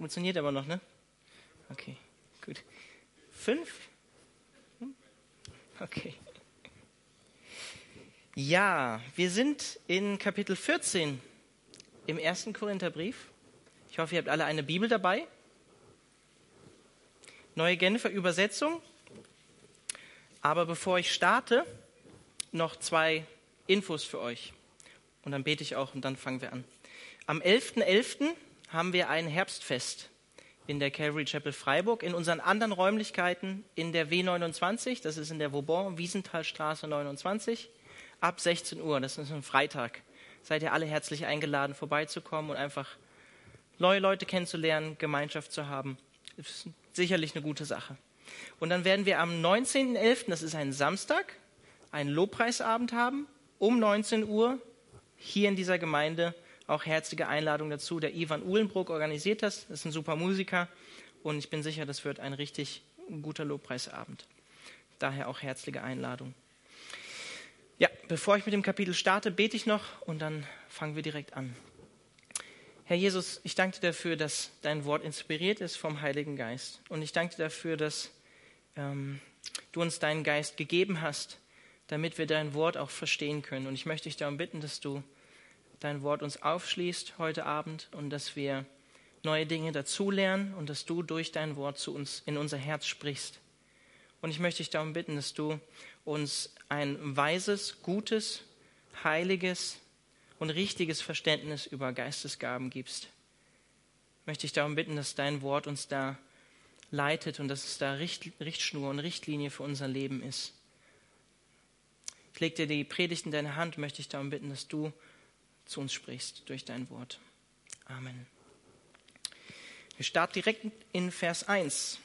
Funktioniert aber noch, ne? Okay, gut. Fünf? Hm? Okay. Ja, wir sind in Kapitel 14 im ersten Korintherbrief. Ich hoffe, ihr habt alle eine Bibel dabei. Neue Genfer Übersetzung. Aber bevor ich starte, noch zwei Infos für euch. Und dann bete ich auch und dann fangen wir an. Am 11.11. .11. haben wir ein Herbstfest in der Calvary Chapel Freiburg, in unseren anderen Räumlichkeiten in der W29, das ist in der Vauban, Wiesenthalstraße 29, ab 16 Uhr, das ist ein Freitag. Seid ihr alle herzlich eingeladen, vorbeizukommen und einfach neue Leute kennenzulernen, Gemeinschaft zu haben. Das ist sicherlich eine gute Sache. Und dann werden wir am 19.11., das ist ein Samstag, einen Lobpreisabend haben, um 19 Uhr hier in dieser Gemeinde auch herzliche Einladung dazu. Der Ivan Uhlenbruck organisiert das, das ist ein super Musiker und ich bin sicher, das wird ein richtig guter Lobpreisabend. Daher auch herzliche Einladung. Ja, bevor ich mit dem Kapitel starte, bete ich noch und dann fangen wir direkt an. Herr Jesus, ich danke dir dafür, dass dein Wort inspiriert ist vom Heiligen Geist. Und ich danke dir dafür, dass ähm, du uns deinen Geist gegeben hast, damit wir dein Wort auch verstehen können. Und ich möchte dich darum bitten, dass du dein Wort uns aufschließt heute Abend und dass wir neue Dinge dazulernen und dass du durch dein Wort zu uns in unser Herz sprichst. Und ich möchte dich darum bitten, dass du uns ein weises, gutes, heiliges und richtiges Verständnis über Geistesgaben gibst. Ich möchte dich darum bitten, dass dein Wort uns da leitet und dass es da Richt, Richtschnur und Richtlinie für unser Leben ist. Ich lege dir die Predigt in deine Hand, möchte ich darum bitten, dass du zu uns sprichst durch dein Wort. Amen. Wir starten direkt in Vers 1.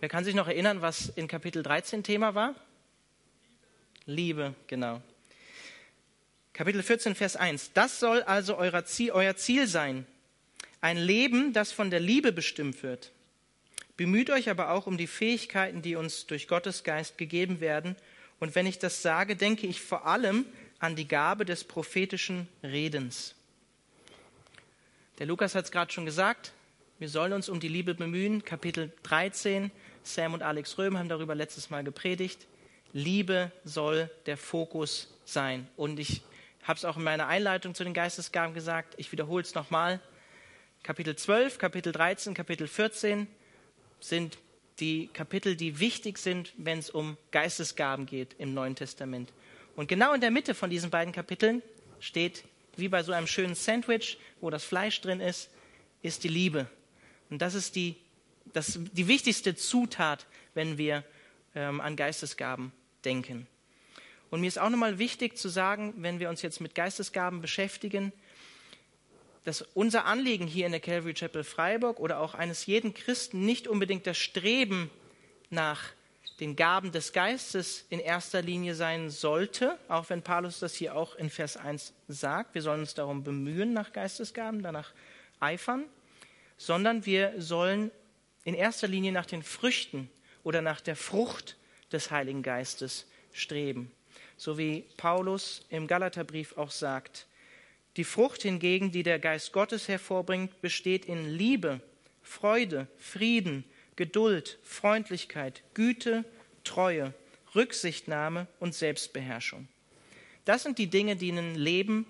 Wer kann sich noch erinnern, was in Kapitel 13 Thema war? Liebe, genau. Kapitel 14, Vers 1. Das soll also euer Ziel, euer Ziel sein. Ein Leben, das von der Liebe bestimmt wird. Bemüht euch aber auch um die Fähigkeiten, die uns durch Gottes Geist gegeben werden. Und wenn ich das sage, denke ich vor allem an die Gabe des prophetischen Redens. Der Lukas hat es gerade schon gesagt, wir sollen uns um die Liebe bemühen. Kapitel 13, Sam und Alex Röhm haben darüber letztes Mal gepredigt. Liebe soll der Fokus sein. Und ich habe es auch in meiner Einleitung zu den Geistesgaben gesagt, ich wiederhole es nochmal. Kapitel 12, Kapitel 13, Kapitel 14 sind die Kapitel, die wichtig sind, wenn es um Geistesgaben geht im Neuen Testament. Und genau in der Mitte von diesen beiden Kapiteln steht, wie bei so einem schönen Sandwich, wo das Fleisch drin ist, ist die Liebe. Und das ist die, das, die wichtigste Zutat, wenn wir ähm, an Geistesgaben denken. Und mir ist auch nochmal wichtig zu sagen, wenn wir uns jetzt mit Geistesgaben beschäftigen, dass unser Anliegen hier in der Calvary Chapel Freiburg oder auch eines jeden Christen nicht unbedingt das Streben nach den Gaben des Geistes in erster Linie sein sollte, auch wenn Paulus das hier auch in Vers 1 sagt. Wir sollen uns darum bemühen nach Geistesgaben, danach eifern, sondern wir sollen in erster Linie nach den Früchten oder nach der Frucht des Heiligen Geistes streben. So wie Paulus im Galaterbrief auch sagt. Die Frucht hingegen, die der Geist Gottes hervorbringt, besteht in Liebe, Freude, Frieden, Geduld, Freundlichkeit, Güte, Treue, Rücksichtnahme und Selbstbeherrschung. Das sind die Dinge, die ein Leben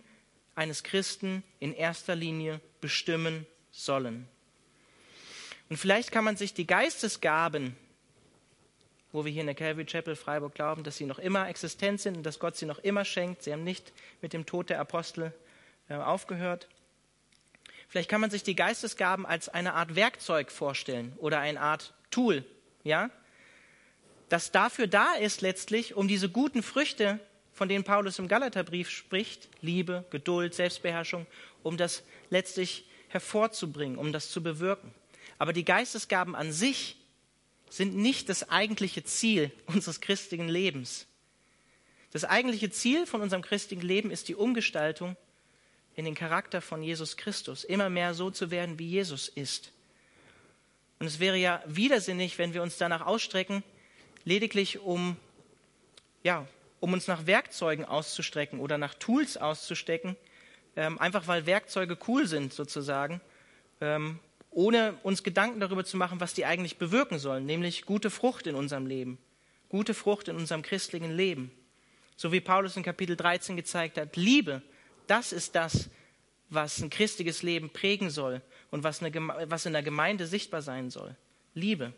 eines Christen in erster Linie bestimmen sollen. Und vielleicht kann man sich die Geistesgaben, wo wir hier in der Calvary Chapel Freiburg glauben, dass sie noch immer existent sind und dass Gott sie noch immer schenkt, sie haben nicht mit dem Tod der Apostel äh, aufgehört, Vielleicht kann man sich die Geistesgaben als eine Art Werkzeug vorstellen oder eine Art Tool, ja? Das dafür da ist letztlich, um diese guten Früchte, von denen Paulus im Galaterbrief spricht, Liebe, Geduld, Selbstbeherrschung, um das letztlich hervorzubringen, um das zu bewirken. Aber die Geistesgaben an sich sind nicht das eigentliche Ziel unseres christlichen Lebens. Das eigentliche Ziel von unserem christlichen Leben ist die Umgestaltung in den Charakter von Jesus Christus, immer mehr so zu werden, wie Jesus ist. Und es wäre ja widersinnig, wenn wir uns danach ausstrecken, lediglich um, ja, um uns nach Werkzeugen auszustrecken oder nach Tools auszustecken, ähm, einfach weil Werkzeuge cool sind sozusagen, ähm, ohne uns Gedanken darüber zu machen, was die eigentlich bewirken sollen, nämlich gute Frucht in unserem Leben, gute Frucht in unserem christlichen Leben. So wie Paulus in Kapitel 13 gezeigt hat, Liebe, das ist das, was ein christliches Leben prägen soll und was, eine, was in der Gemeinde sichtbar sein soll. Liebe,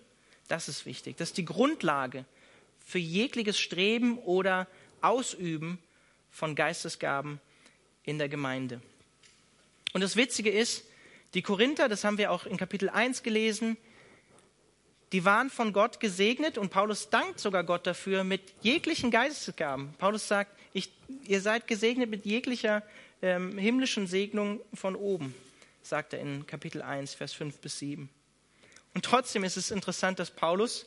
das ist wichtig. Das ist die Grundlage für jegliches Streben oder Ausüben von Geistesgaben in der Gemeinde. Und das Witzige ist, die Korinther, das haben wir auch in Kapitel 1 gelesen, die waren von Gott gesegnet und Paulus dankt sogar Gott dafür mit jeglichen Geistesgaben. Paulus sagt, ich, ihr seid gesegnet mit jeglicher ähm, himmlischen Segnung von oben, sagt er in Kapitel 1, Vers 5 bis 7. Und trotzdem ist es interessant, dass Paulus,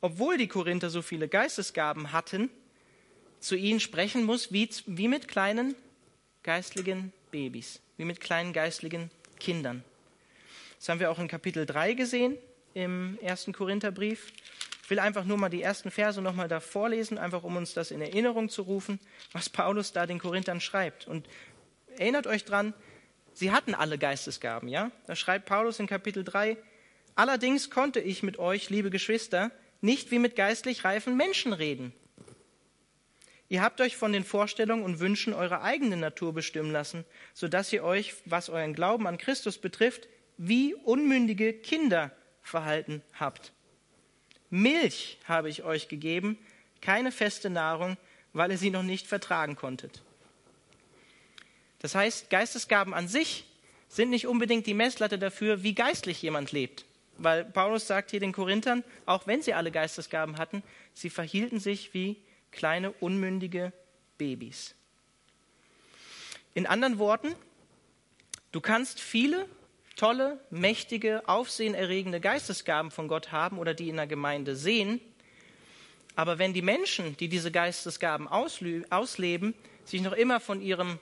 obwohl die Korinther so viele Geistesgaben hatten, zu ihnen sprechen muss wie, wie mit kleinen geistlichen Babys, wie mit kleinen geistlichen Kindern. Das haben wir auch in Kapitel 3 gesehen im ersten Korintherbrief. Ich will einfach nur mal die ersten Verse nochmal da vorlesen, einfach um uns das in Erinnerung zu rufen, was Paulus da den Korinthern schreibt. Und erinnert euch dran, sie hatten alle Geistesgaben, ja? Da schreibt Paulus in Kapitel 3, allerdings konnte ich mit euch, liebe Geschwister, nicht wie mit geistlich reifen Menschen reden. Ihr habt euch von den Vorstellungen und Wünschen eurer eigenen Natur bestimmen lassen, sodass ihr euch, was euren Glauben an Christus betrifft, wie unmündige Kinder verhalten habt. Milch habe ich euch gegeben, keine feste Nahrung, weil ihr sie noch nicht vertragen konntet. Das heißt, Geistesgaben an sich sind nicht unbedingt die Messlatte dafür, wie geistlich jemand lebt. Weil Paulus sagt hier den Korinthern, auch wenn sie alle Geistesgaben hatten, sie verhielten sich wie kleine unmündige Babys. In anderen Worten, du kannst viele tolle, mächtige, aufsehenerregende Geistesgaben von Gott haben oder die in der Gemeinde sehen. Aber wenn die Menschen, die diese Geistesgaben ausleben, sich noch immer von ihrem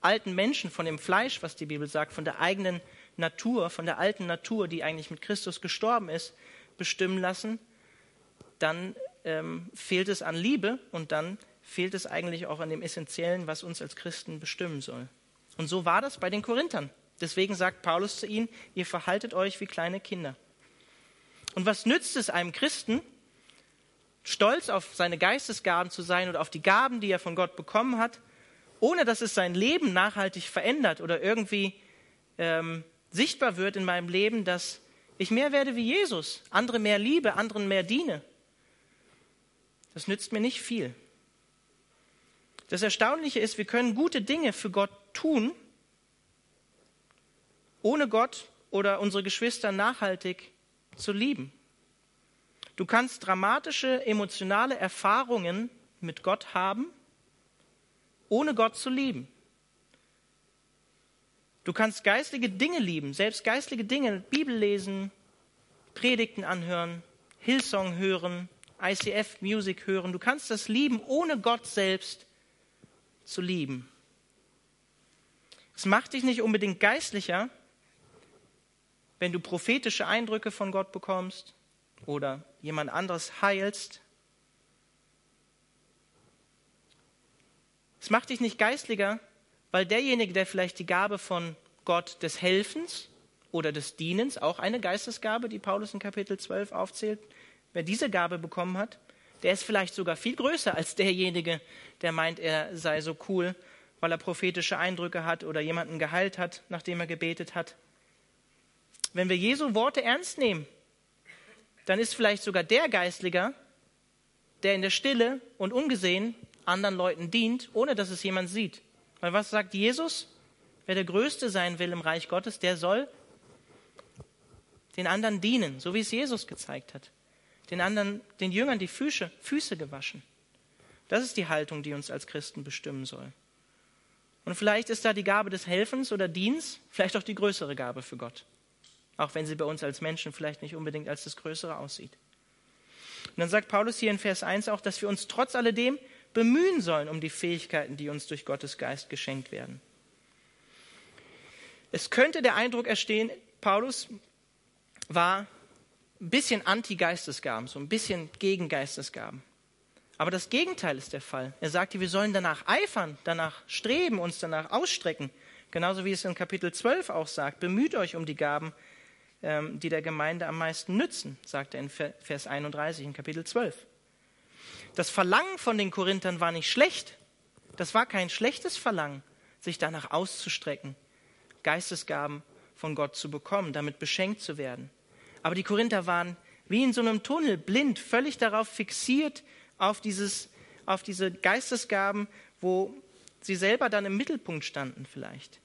alten Menschen, von dem Fleisch, was die Bibel sagt, von der eigenen Natur, von der alten Natur, die eigentlich mit Christus gestorben ist, bestimmen lassen, dann ähm, fehlt es an Liebe und dann fehlt es eigentlich auch an dem Essentiellen, was uns als Christen bestimmen soll. Und so war das bei den Korinthern. Deswegen sagt Paulus zu ihnen, ihr verhaltet euch wie kleine Kinder. Und was nützt es einem Christen, stolz auf seine Geistesgaben zu sein oder auf die Gaben, die er von Gott bekommen hat, ohne dass es sein Leben nachhaltig verändert oder irgendwie ähm, sichtbar wird in meinem Leben, dass ich mehr werde wie Jesus, andere mehr liebe, anderen mehr diene. Das nützt mir nicht viel. Das Erstaunliche ist, wir können gute Dinge für Gott tun, ohne Gott oder unsere Geschwister nachhaltig zu lieben. Du kannst dramatische emotionale Erfahrungen mit Gott haben, ohne Gott zu lieben. Du kannst geistliche Dinge lieben, selbst geistliche Dinge, Bibel lesen, Predigten anhören, Hillsong hören, ICF Music hören. Du kannst das lieben, ohne Gott selbst zu lieben. Es macht dich nicht unbedingt geistlicher, wenn du prophetische Eindrücke von Gott bekommst oder jemand anderes heilst. Es macht dich nicht geistlicher, weil derjenige, der vielleicht die Gabe von Gott des Helfens oder des Dienens, auch eine Geistesgabe, die Paulus in Kapitel 12 aufzählt, wer diese Gabe bekommen hat, der ist vielleicht sogar viel größer als derjenige, der meint, er sei so cool, weil er prophetische Eindrücke hat oder jemanden geheilt hat, nachdem er gebetet hat. Wenn wir Jesu Worte ernst nehmen, dann ist vielleicht sogar der Geistlicher, der in der Stille und ungesehen anderen Leuten dient, ohne dass es jemand sieht. Weil was sagt Jesus? Wer der Größte sein will im Reich Gottes, der soll den anderen dienen, so wie es Jesus gezeigt hat. Den anderen, den Jüngern die Füße, Füße gewaschen. Das ist die Haltung, die uns als Christen bestimmen soll. Und vielleicht ist da die Gabe des Helfens oder Dienstes vielleicht auch die größere Gabe für Gott auch wenn sie bei uns als Menschen vielleicht nicht unbedingt als das Größere aussieht. Und dann sagt Paulus hier in Vers 1 auch, dass wir uns trotz alledem bemühen sollen um die Fähigkeiten, die uns durch Gottes Geist geschenkt werden. Es könnte der Eindruck erstehen, Paulus war ein bisschen anti-Geistesgaben, so ein bisschen gegen Geistesgaben. Aber das Gegenteil ist der Fall. Er sagte, wir sollen danach eifern, danach streben, uns danach ausstrecken, Genauso wie es in Kapitel 12 auch sagt, bemüht euch um die Gaben, die der Gemeinde am meisten nützen, sagt er in Vers 31 in Kapitel 12. Das Verlangen von den Korinthern war nicht schlecht. Das war kein schlechtes Verlangen, sich danach auszustrecken, Geistesgaben von Gott zu bekommen, damit beschenkt zu werden. Aber die Korinther waren wie in so einem Tunnel, blind, völlig darauf fixiert, auf, dieses, auf diese Geistesgaben, wo sie selber dann im Mittelpunkt standen vielleicht.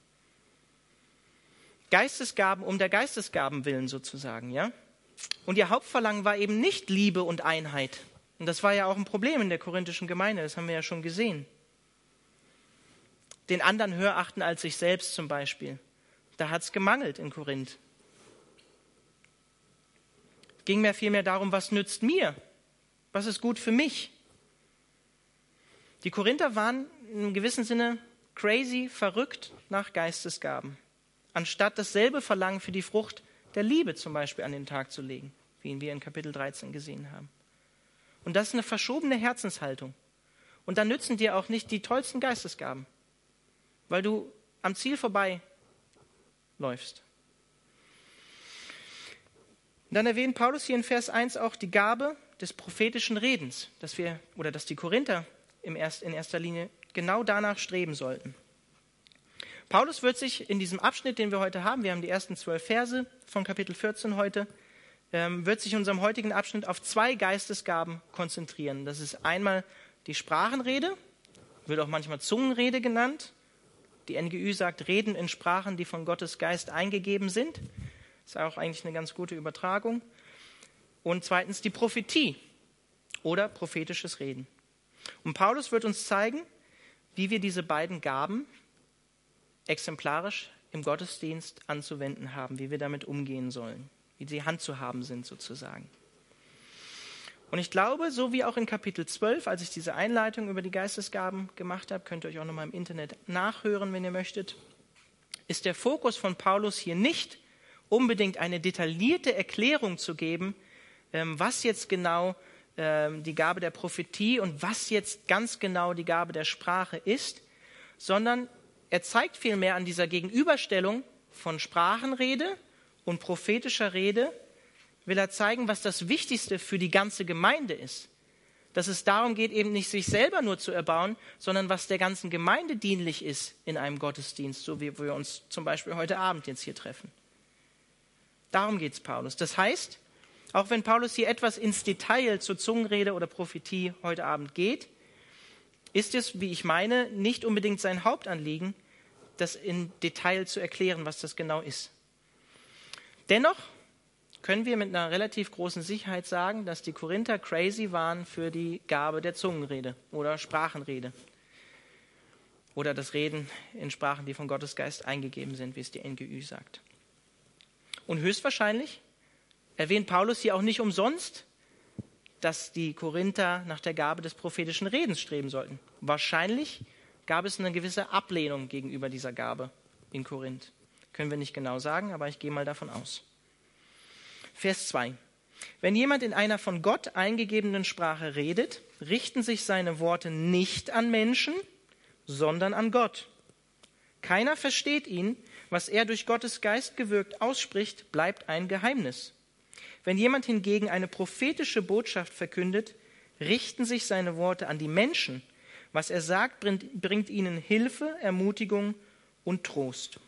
Geistesgaben um der Geistesgaben willen sozusagen, ja? Und ihr Hauptverlangen war eben nicht Liebe und Einheit. Und das war ja auch ein Problem in der korinthischen Gemeinde, das haben wir ja schon gesehen. Den anderen höher achten als sich selbst zum Beispiel. Da hat es gemangelt in Korinth. Es ging mir vielmehr darum, was nützt mir? Was ist gut für mich? Die Korinther waren in gewissen Sinne crazy, verrückt nach Geistesgaben, anstatt dasselbe Verlangen für die Frucht der Liebe zum Beispiel an den Tag zu legen, wie ihn wir in Kapitel 13 gesehen haben. Und das ist eine verschobene Herzenshaltung. Und dann nützen dir auch nicht die tollsten Geistesgaben, weil du am Ziel vorbei läufst. Dann erwähnt Paulus hier in Vers 1 auch die Gabe des prophetischen Redens, dass wir oder dass die Korinther in erster Linie genau danach streben sollten. Paulus wird sich in diesem Abschnitt, den wir heute haben, wir haben die ersten zwölf Verse von Kapitel 14 heute, ähm, wird sich in unserem heutigen Abschnitt auf zwei Geistesgaben konzentrieren. Das ist einmal die Sprachenrede, wird auch manchmal Zungenrede genannt. Die NGÜ sagt Reden in Sprachen, die von Gottes Geist eingegeben sind. Ist auch eigentlich eine ganz gute Übertragung. Und zweitens die Prophetie oder prophetisches Reden. Und Paulus wird uns zeigen, wie wir diese beiden Gaben exemplarisch im Gottesdienst anzuwenden haben, wie wir damit umgehen sollen, wie sie handzuhaben sind sozusagen. Und ich glaube, so wie auch in Kapitel 12, als ich diese Einleitung über die Geistesgaben gemacht habe, könnt ihr euch auch nochmal im Internet nachhören, wenn ihr möchtet, ist der Fokus von Paulus hier nicht unbedingt eine detaillierte Erklärung zu geben, ähm, was jetzt genau ähm, die Gabe der Prophetie und was jetzt ganz genau die Gabe der Sprache ist, sondern er zeigt vielmehr an dieser Gegenüberstellung von Sprachenrede und prophetischer Rede, will er zeigen, was das Wichtigste für die ganze Gemeinde ist. Dass es darum geht, eben nicht sich selber nur zu erbauen, sondern was der ganzen Gemeinde dienlich ist in einem Gottesdienst, so wie wir uns zum Beispiel heute Abend jetzt hier treffen. Darum geht es Paulus. Das heißt, auch wenn Paulus hier etwas ins Detail zur Zungenrede oder Prophetie heute Abend geht, ist es, wie ich meine, nicht unbedingt sein Hauptanliegen, das in Detail zu erklären, was das genau ist. Dennoch können wir mit einer relativ großen Sicherheit sagen, dass die Korinther crazy waren für die Gabe der Zungenrede oder Sprachenrede oder das Reden in Sprachen, die von Gottes Geist eingegeben sind, wie es die NGÜ sagt. Und höchstwahrscheinlich erwähnt Paulus hier auch nicht umsonst, dass die Korinther nach der Gabe des prophetischen Redens streben sollten. Wahrscheinlich gab es eine gewisse Ablehnung gegenüber dieser Gabe in Korinth. Können wir nicht genau sagen, aber ich gehe mal davon aus. Vers 2. Wenn jemand in einer von Gott eingegebenen Sprache redet, richten sich seine Worte nicht an Menschen, sondern an Gott. Keiner versteht ihn, was er durch Gottes Geist gewirkt ausspricht, bleibt ein Geheimnis. Wenn jemand hingegen eine prophetische Botschaft verkündet, richten sich seine Worte an die Menschen. Was er sagt, bringt, bringt ihnen Hilfe, Ermutigung und Trost.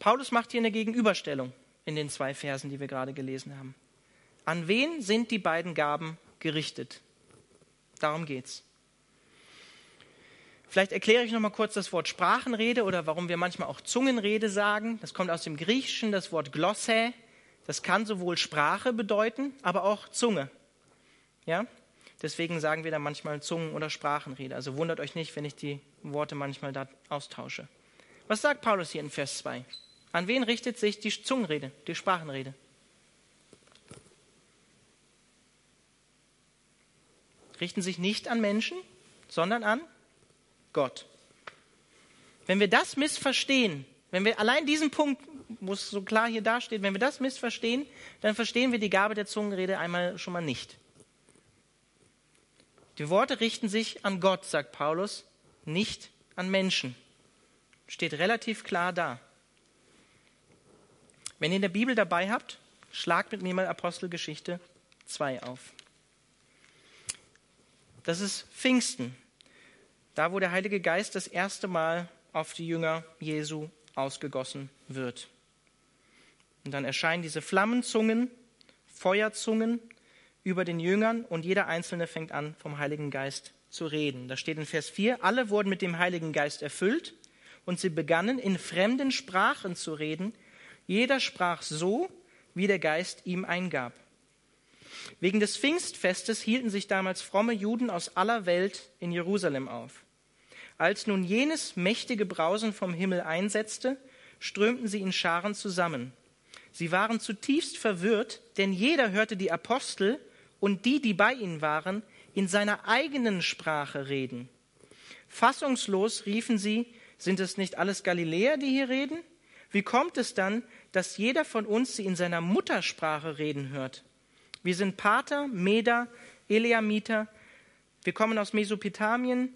Paulus macht hier eine Gegenüberstellung in den zwei Versen, die wir gerade gelesen haben. An wen sind die beiden Gaben gerichtet? Darum geht's. Vielleicht erkläre ich noch mal kurz das Wort Sprachenrede oder warum wir manchmal auch Zungenrede sagen. Das kommt aus dem Griechischen, das Wort Glosse das kann sowohl Sprache bedeuten, aber auch Zunge. Ja? Deswegen sagen wir da manchmal Zungen- oder Sprachenrede. Also wundert euch nicht, wenn ich die Worte manchmal da austausche. Was sagt Paulus hier in Vers 2? An wen richtet sich die Zungenrede, die Sprachenrede? Richten sich nicht an Menschen, sondern an Gott. Wenn wir das missverstehen, wenn wir allein diesen Punkt wo es so klar hier dasteht, wenn wir das missverstehen, dann verstehen wir die Gabe der Zungenrede einmal schon mal nicht. Die Worte richten sich an Gott, sagt Paulus, nicht an Menschen. Steht relativ klar da. Wenn ihr in der Bibel dabei habt, schlagt mit mir mal Apostelgeschichte 2 auf. Das ist Pfingsten, da wo der Heilige Geist das erste Mal auf die Jünger Jesu ausgegossen wird. Und dann erscheinen diese Flammenzungen, Feuerzungen über den Jüngern und jeder Einzelne fängt an, vom Heiligen Geist zu reden. Da steht in Vers 4, alle wurden mit dem Heiligen Geist erfüllt und sie begannen in fremden Sprachen zu reden. Jeder sprach so, wie der Geist ihm eingab. Wegen des Pfingstfestes hielten sich damals fromme Juden aus aller Welt in Jerusalem auf. Als nun jenes mächtige Brausen vom Himmel einsetzte, strömten sie in Scharen zusammen. Sie waren zutiefst verwirrt, denn jeder hörte die Apostel und die, die bei ihnen waren, in seiner eigenen Sprache reden. Fassungslos riefen sie, sind es nicht alles Galiläer, die hier reden? Wie kommt es dann, dass jeder von uns sie in seiner Muttersprache reden hört? Wir sind Pater, Meder, Eliamiter. Wir kommen aus Mesopotamien,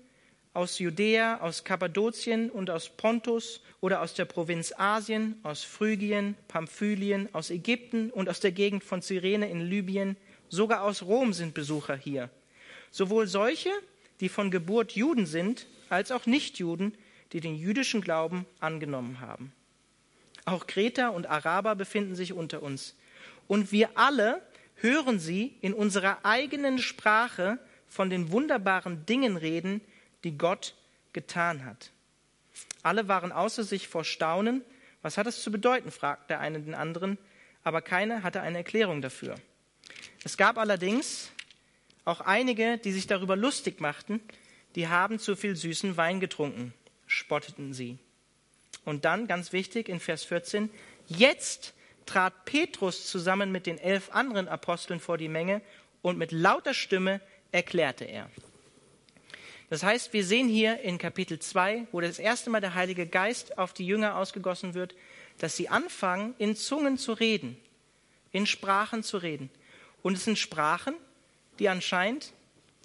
aus Judäa, aus Kappadokien und aus Pontus oder aus der Provinz Asien, aus Phrygien, Pamphylien, aus Ägypten und aus der Gegend von Cyrene in Libyen. Sogar aus Rom sind Besucher hier. Sowohl solche, die von Geburt Juden sind, als auch Nichtjuden, die den jüdischen Glauben angenommen haben. Auch Kreter und Araber befinden sich unter uns. Und wir alle hören sie in unserer eigenen Sprache von den wunderbaren Dingen reden, die Gott getan hat. Alle waren außer sich vor Staunen. Was hat es zu bedeuten? fragte der eine den anderen, aber keiner hatte eine Erklärung dafür. Es gab allerdings auch einige, die sich darüber lustig machten, die haben zu viel süßen Wein getrunken, spotteten sie. Und dann, ganz wichtig, in Vers 14, jetzt trat Petrus zusammen mit den elf anderen Aposteln vor die Menge und mit lauter Stimme erklärte er. Das heißt, wir sehen hier in Kapitel 2, wo das erste Mal der Heilige Geist auf die Jünger ausgegossen wird, dass sie anfangen, in Zungen zu reden, in Sprachen zu reden. Und es sind Sprachen, die anscheinend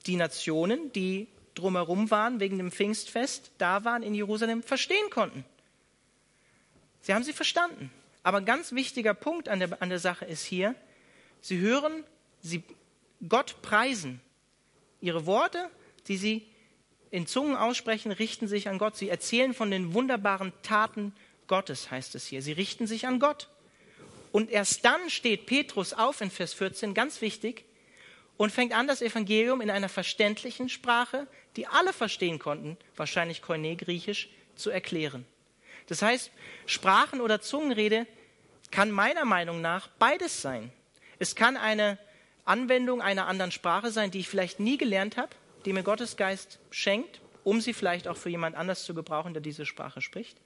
die Nationen, die drumherum waren wegen dem Pfingstfest, da waren in Jerusalem, verstehen konnten. Sie haben sie verstanden. Aber ein ganz wichtiger Punkt an der, an der Sache ist hier, sie hören, sie Gott preisen. Ihre Worte, die sie in Zungen aussprechen, richten sich an Gott. Sie erzählen von den wunderbaren Taten Gottes, heißt es hier. Sie richten sich an Gott. Und erst dann steht Petrus auf in Vers 14, ganz wichtig, und fängt an, das Evangelium in einer verständlichen Sprache, die alle verstehen konnten, wahrscheinlich Koine-Griechisch, zu erklären. Das heißt, Sprachen oder Zungenrede kann meiner Meinung nach beides sein. Es kann eine Anwendung einer anderen Sprache sein, die ich vielleicht nie gelernt habe, die mir Gottes Geist schenkt, um sie vielleicht auch für jemand anders zu gebrauchen, der diese Sprache spricht.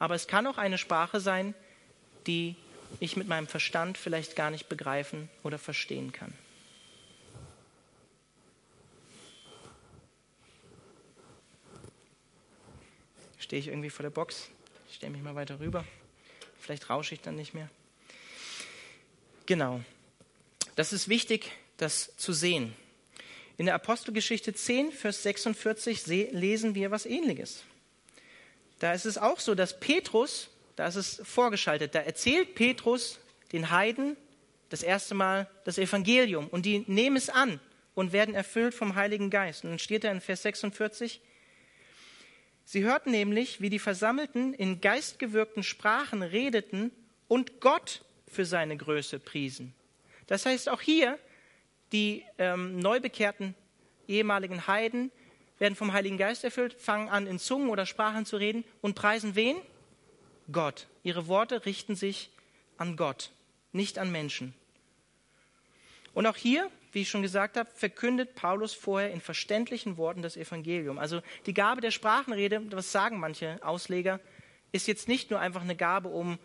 Aber es kann auch eine Sprache sein, die ich mit meinem Verstand vielleicht gar nicht begreifen oder verstehen kann. Stehe ich irgendwie vor der Box? Ich stelle mich mal weiter rüber. Vielleicht rausche ich dann nicht mehr. Genau. Das ist wichtig, das zu sehen. In der Apostelgeschichte 10, Vers 46 lesen wir was Ähnliches. Da ist es auch so, dass Petrus, da ist es vorgeschaltet, da erzählt Petrus den Heiden das erste Mal das Evangelium und die nehmen es an und werden erfüllt vom Heiligen Geist. Und dann steht da in Vers 46, Sie hörten nämlich, wie die Versammelten in geistgewirkten Sprachen redeten und Gott für seine Größe priesen. Das heißt, auch hier die ähm, neubekehrten ehemaligen Heiden werden vom Heiligen Geist erfüllt, fangen an, in Zungen oder Sprachen zu reden und preisen wen? Gott. Ihre Worte richten sich an Gott, nicht an Menschen. Und auch hier, wie ich schon gesagt habe, verkündet Paulus vorher in verständlichen Worten das Evangelium. Also die Gabe der Sprachenrede, was sagen manche Ausleger, ist jetzt nicht nur einfach eine Gabe, um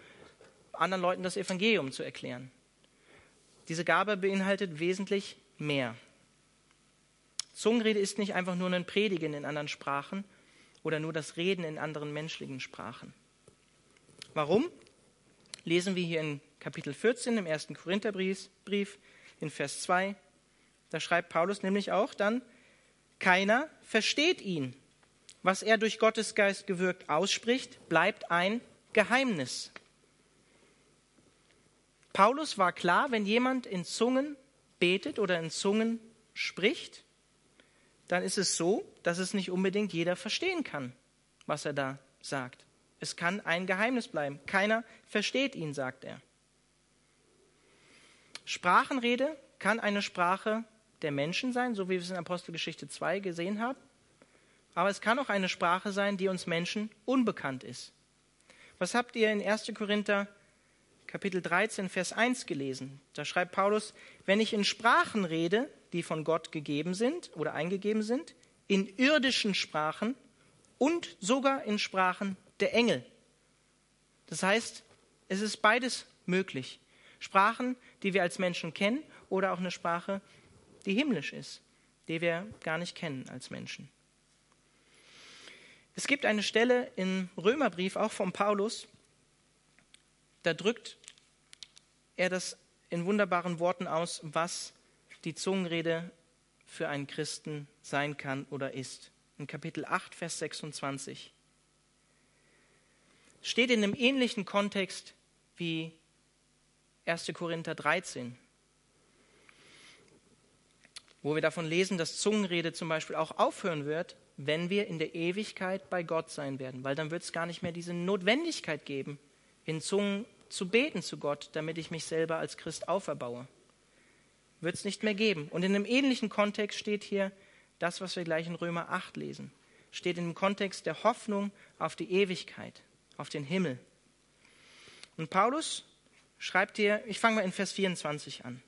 anderen Leuten das Evangelium zu erklären. Diese Gabe beinhaltet wesentlich mehr. Zungenrede ist nicht einfach nur ein Predigen in anderen Sprachen oder nur das Reden in anderen menschlichen Sprachen. Warum? Lesen wir hier in Kapitel 14 im ersten Korintherbrief in Vers 2. Da schreibt Paulus nämlich auch dann, keiner versteht ihn. was er durch Gottes Geist gewirkt ausspricht, bleibt ein Geheimnis. Paulus war klar, wenn jemand in Zungen betet oder in Zungen spricht, dann ist es so, dass es nicht unbedingt jeder verstehen kann, was er da sagt. Es kann ein Geheimnis bleiben. Keiner versteht ihn, sagt er. Sprachenrede kann eine Sprache der Menschen sein, so wie wir es in Apostelgeschichte 2 gesehen haben. Aber es kann auch eine Sprache sein, die uns Menschen unbekannt ist. Was habt ihr in 1. Korinther Kapitel 13, Vers 1 gelesen? Da schreibt Paulus, wenn ich in Sprachen rede, die von Gott gegeben sind oder eingegeben sind, in irdischen Sprachen und sogar in Sprachen der Engel. Das heißt, es ist beides möglich. Sprachen, die wir als Menschen kennen oder auch eine Sprache, die himmlisch ist, die wir gar nicht kennen als Menschen. Es gibt eine Stelle im Römerbrief, auch von Paulus, da drückt er das in wunderbaren Worten aus, was die Zungenrede für einen Christen sein kann oder ist. In Kapitel 8, Vers 26 steht in einem ähnlichen Kontext wie 1. Korinther 13, wo wir davon lesen, dass Zungenrede zum Beispiel auch aufhören wird, wenn wir in der Ewigkeit bei Gott sein werden, weil dann wird es gar nicht mehr diese Notwendigkeit geben, in Zungen zu beten zu Gott, damit ich mich selber als Christ auferbaue. Wird es nicht mehr geben. Und in einem ähnlichen Kontext steht hier das, was wir gleich in Römer 8 lesen. Steht in dem Kontext der Hoffnung auf die Ewigkeit, auf den Himmel. Und Paulus schreibt hier, ich fange mal in Vers 24 an.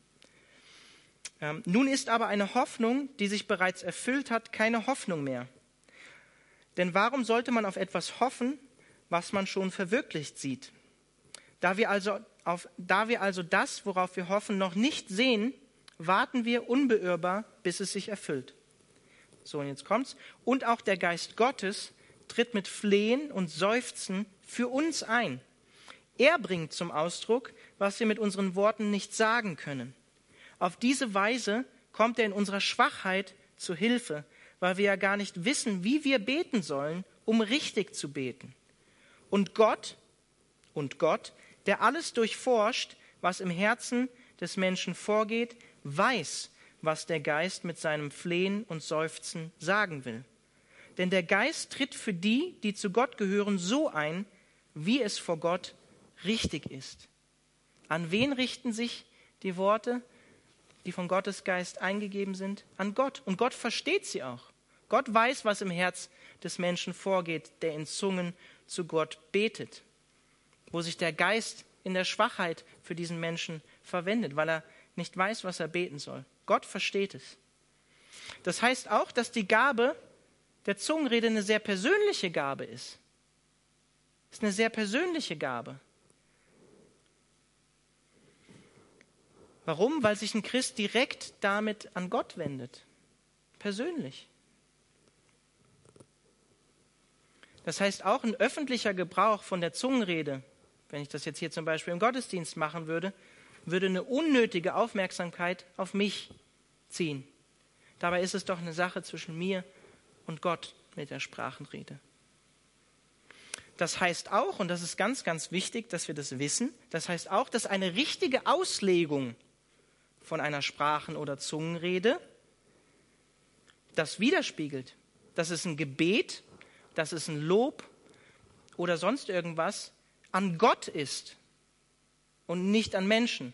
Ähm, Nun ist aber eine Hoffnung, die sich bereits erfüllt hat, keine Hoffnung mehr. Denn warum sollte man auf etwas hoffen, was man schon verwirklicht sieht? Da wir also, auf, da wir also das, worauf wir hoffen, noch nicht sehen, warten wir unbeirrbar, bis es sich erfüllt. So, und jetzt kommt's. Und auch der Geist Gottes tritt mit Flehen und Seufzen für uns ein. Er bringt zum Ausdruck, was wir mit unseren Worten nicht sagen können. Auf diese Weise kommt er in unserer Schwachheit zu Hilfe, weil wir ja gar nicht wissen, wie wir beten sollen, um richtig zu beten. Und Gott, und Gott, der alles durchforscht, was im Herzen des Menschen vorgeht, weiß, was der Geist mit seinem Flehen und Seufzen sagen will. Denn der Geist tritt für die, die zu Gott gehören, so ein, wie es vor Gott richtig ist. An wen richten sich die Worte, die von Gottes Geist eingegeben sind? An Gott. Und Gott versteht sie auch. Gott weiß, was im Herz des Menschen vorgeht, der in Zungen zu Gott betet wo sich der Geist in der Schwachheit für diesen Menschen verwendet, weil er nicht weiß, was er beten soll. Gott versteht es. Das heißt auch, dass die Gabe der Zungenrede eine sehr persönliche Gabe ist. Es ist eine sehr persönliche Gabe. Warum? Weil sich ein Christ direkt damit an Gott wendet. Persönlich. Das heißt, auch ein öffentlicher Gebrauch von der Zungenrede wenn ich das jetzt hier zum Beispiel im Gottesdienst machen würde, würde eine unnötige Aufmerksamkeit auf mich ziehen. Dabei ist es doch eine Sache zwischen mir und Gott mit der Sprachenrede. Das heißt auch, und das ist ganz, ganz wichtig, dass wir das wissen, das heißt auch, dass eine richtige Auslegung von einer Sprachen- oder Zungenrede das widerspiegelt. Das ist ein Gebet, das ist ein Lob oder sonst irgendwas, an Gott ist und nicht an Menschen.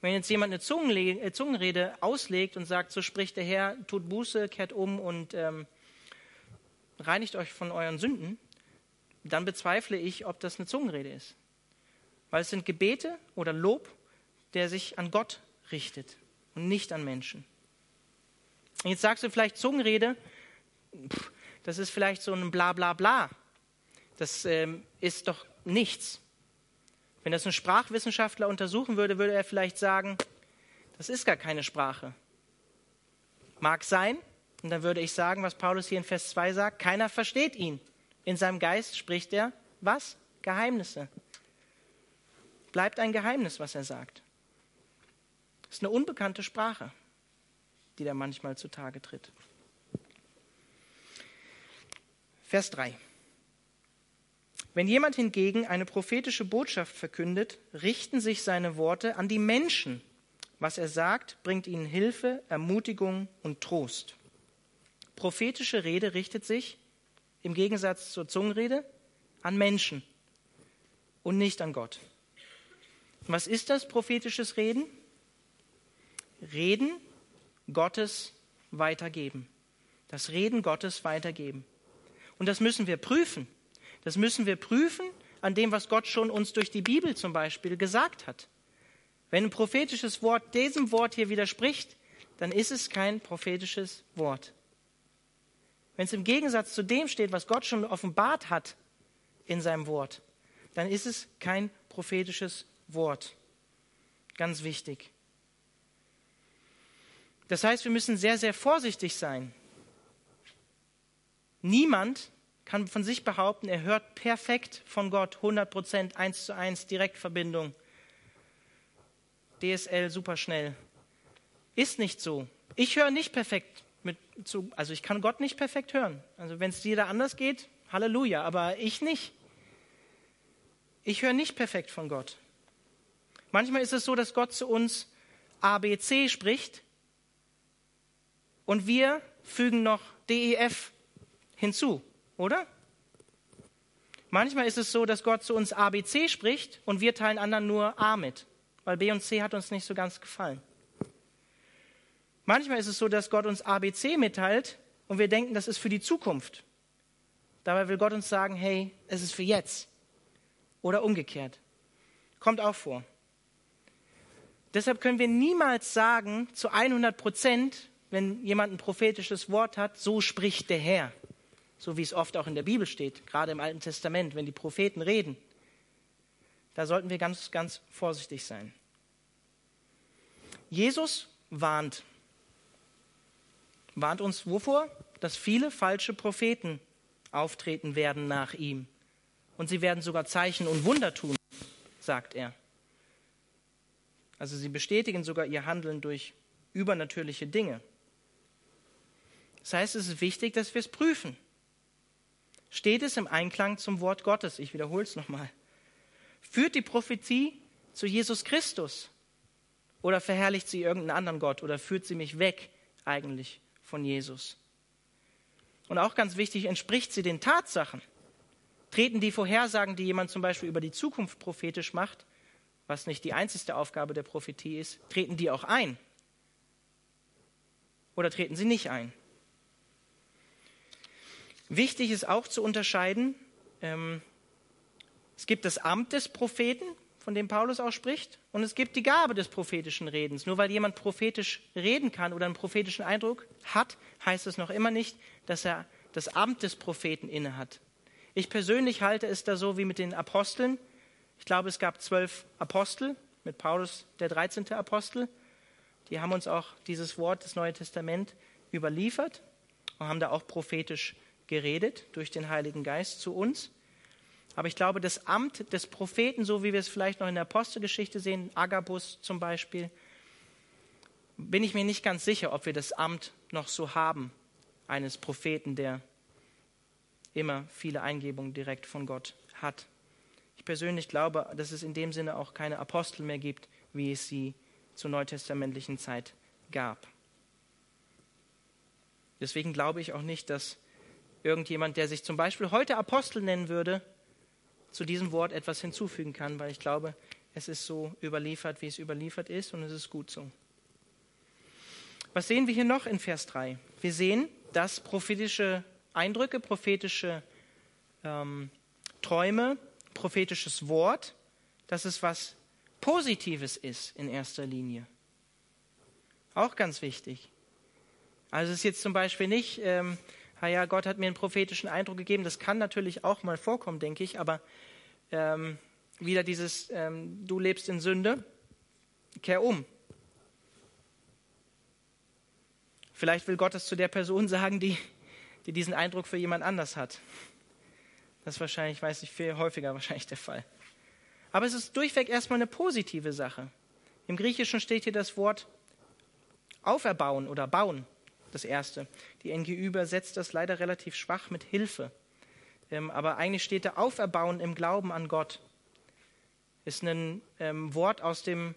Wenn jetzt jemand eine äh, Zungenrede auslegt und sagt, so spricht der Herr, tut Buße, kehrt um und ähm, reinigt euch von euren Sünden, dann bezweifle ich, ob das eine Zungenrede ist. Weil es sind Gebete oder Lob, der sich an Gott richtet und nicht an Menschen. Und jetzt sagst du vielleicht Zungenrede, pff, das ist vielleicht so ein Bla bla bla. Das ähm, ist doch nichts. Wenn das ein Sprachwissenschaftler untersuchen würde, würde er vielleicht sagen, das ist gar keine Sprache. Mag sein, und dann würde ich sagen, was Paulus hier in Vers 2 sagt, keiner versteht ihn. In seinem Geist spricht er was? Geheimnisse. Bleibt ein Geheimnis, was er sagt. Das ist eine unbekannte Sprache, die da manchmal zutage tritt. Vers 3. Wenn jemand hingegen eine prophetische Botschaft verkündet, richten sich seine Worte an die Menschen. Was er sagt, bringt ihnen Hilfe, Ermutigung und Trost. Prophetische Rede richtet sich im Gegensatz zur Zungenrede an Menschen und nicht an Gott. Was ist das prophetisches Reden? Reden Gottes weitergeben. Das Reden Gottes weitergeben. Und das müssen wir prüfen. Das müssen wir prüfen an dem, was Gott schon uns durch die Bibel zum Beispiel gesagt hat. Wenn ein prophetisches Wort diesem Wort hier widerspricht, dann ist es kein prophetisches Wort. Wenn es im Gegensatz zu dem steht, was Gott schon offenbart hat in seinem Wort, dann ist es kein prophetisches Wort. Ganz wichtig. Das heißt, wir müssen sehr, sehr vorsichtig sein. Niemand kann von sich behaupten, er hört perfekt von Gott, 100 Prozent, 1 zu 1, Direktverbindung, DSL superschnell. Ist nicht so. Ich höre nicht perfekt mit, zu, also ich kann Gott nicht perfekt hören. Also wenn es jeder anders geht, Halleluja, aber ich nicht. Ich höre nicht perfekt von Gott. Manchmal ist es so, dass Gott zu uns ABC spricht und wir fügen noch DEF hinzu, oder? Manchmal ist es so, dass Gott zu uns ABC spricht und wir teilen anderen nur A mit, weil B und C hat uns nicht so ganz gefallen. Manchmal ist es so, dass Gott uns ABC mitteilt und wir denken, das ist für die Zukunft. Dabei will Gott uns sagen, hey, es ist für jetzt. Oder umgekehrt. Kommt auch vor. Deshalb können wir niemals sagen, zu 100 Prozent, wenn jemand ein prophetisches Wort hat, so spricht der Herr. So wie es oft auch in der Bibel steht, gerade im Alten Testament, wenn die Propheten reden. Da sollten wir ganz, ganz vorsichtig sein. Jesus warnt. Warnt uns wovor? Dass viele falsche Propheten auftreten werden nach ihm. Und sie werden sogar Zeichen und Wunder tun, sagt er. Also sie bestätigen sogar ihr Handeln durch übernatürliche Dinge. Das heißt, es ist wichtig, dass wir es prüfen. Steht es im Einklang zum Wort Gottes? Ich wiederhole es nochmal. Führt die Prophetie zu Jesus Christus? Oder verherrlicht sie irgendeinen anderen Gott? Oder führt sie mich weg eigentlich von Jesus? Und auch ganz wichtig, entspricht sie den Tatsachen? Treten die Vorhersagen, die jemand zum Beispiel über die Zukunft prophetisch macht, was nicht die einzigste Aufgabe der Prophetie ist, treten die auch ein? Oder treten sie nicht ein? Wichtig ist auch zu unterscheiden, ähm, es gibt das Amt des Propheten, von dem Paulus auch spricht, und es gibt die Gabe des prophetischen Redens. Nur weil jemand prophetisch reden kann oder einen prophetischen Eindruck hat, heißt es noch immer nicht, dass er das Amt des Propheten innehat. Ich persönlich halte es da so wie mit den Aposteln. Ich glaube, es gab zwölf Apostel, mit Paulus der 13. Apostel. Die haben uns auch dieses Wort des Neuen Testament überliefert und haben da auch prophetisch geredet durch den Heiligen Geist zu uns. Aber ich glaube, das Amt des Propheten, so wie wir es vielleicht noch in der Apostelgeschichte sehen, Agabus zum Beispiel, bin ich mir nicht ganz sicher, ob wir das Amt noch so haben, eines Propheten, der immer viele Eingebungen direkt von Gott hat. Ich persönlich glaube, dass es in dem Sinne auch keine Apostel mehr gibt, wie es sie zur neutestamentlichen Zeit gab. Deswegen glaube ich auch nicht, dass irgendjemand, der sich zum Beispiel heute Apostel nennen würde, zu diesem Wort etwas hinzufügen kann, weil ich glaube, es ist so überliefert, wie es überliefert ist und es ist gut so. Was sehen wir hier noch in Vers 3? Wir sehen, dass prophetische Eindrücke, prophetische ähm, Träume, prophetisches Wort, dass es was Positives ist in erster Linie. Auch ganz wichtig. Also es ist jetzt zum Beispiel nicht, ähm, ja, Gott hat mir einen prophetischen Eindruck gegeben. Das kann natürlich auch mal vorkommen, denke ich, aber ähm, wieder dieses, ähm, du lebst in Sünde, kehr um. Vielleicht will Gott es zu der Person sagen, die, die diesen Eindruck für jemand anders hat. Das ist wahrscheinlich, weiß ich, viel häufiger wahrscheinlich der Fall. Aber es ist durchweg erstmal eine positive Sache. Im Griechischen steht hier das Wort auferbauen oder bauen das erste. Die NGÜ übersetzt das leider relativ schwach mit Hilfe. ähm, aber eigentlich steht da Auferbauen im Glauben an Gott. Ist ein ähm, Wort aus dem,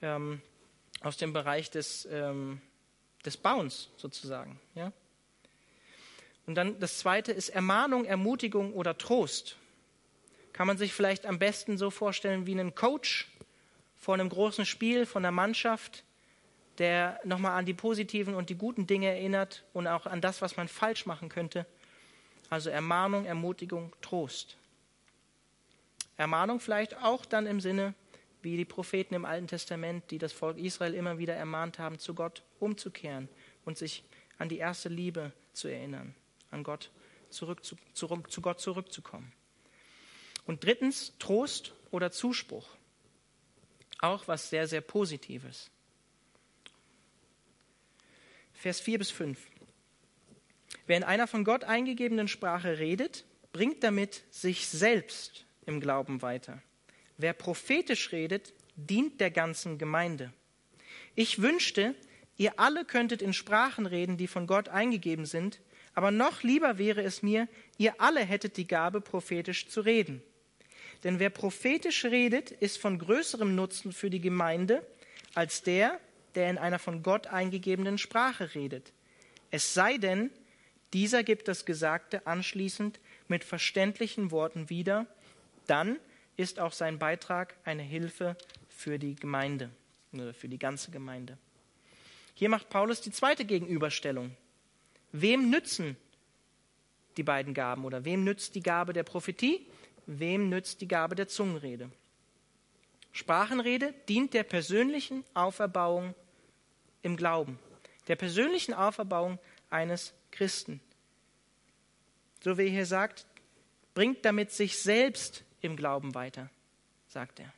ähm, aus dem Bereich des, ähm, des Bauens sozusagen. Ja? Und dann das zweite ist Ermahnung, Ermutigung oder Trost. Kann man sich vielleicht am besten so vorstellen wie einen Coach vor einem großen Spiel von der Mannschaft, der nochmal an die positiven und die guten Dinge erinnert und auch an das, was man falsch machen könnte. Also Ermahnung, Ermutigung, Trost. Ermahnung vielleicht auch dann im Sinne, wie die Propheten im Alten Testament, die das Volk Israel immer wieder ermahnt haben, zu Gott umzukehren und sich an die erste Liebe zu erinnern, an Gott zurück, zu, zurück, zu Gott zurückzukommen. Und drittens Trost oder Zuspruch. Auch was sehr, sehr Positives. Vers 4 bis 5. Wer in einer von Gott eingegebenen Sprache redet, bringt damit sich selbst im Glauben weiter. Wer prophetisch redet, dient der ganzen Gemeinde. Ich wünschte, ihr alle könntet in Sprachen reden, die von Gott eingegeben sind, aber noch lieber wäre es mir, ihr alle hättet die Gabe, prophetisch zu reden. Denn wer prophetisch redet, ist von größerem Nutzen für die Gemeinde als der, der in einer von Gott eingegebenen Sprache redet. Es sei denn, dieser gibt das Gesagte anschließend mit verständlichen Worten wieder, dann ist auch sein Beitrag eine Hilfe für die Gemeinde oder für die ganze Gemeinde. Hier macht Paulus die zweite Gegenüberstellung. Wem nützen die beiden Gaben oder wem nützt die Gabe der Prophetie wem nützt die Gabe der Zungenrede? Sprachenrede dient der persönlichen Auferbauung im Glauben, der persönlichen Auferbauung eines Christen. So wie er hier sagt, bringt damit sich selbst im Glauben weiter, sagt er.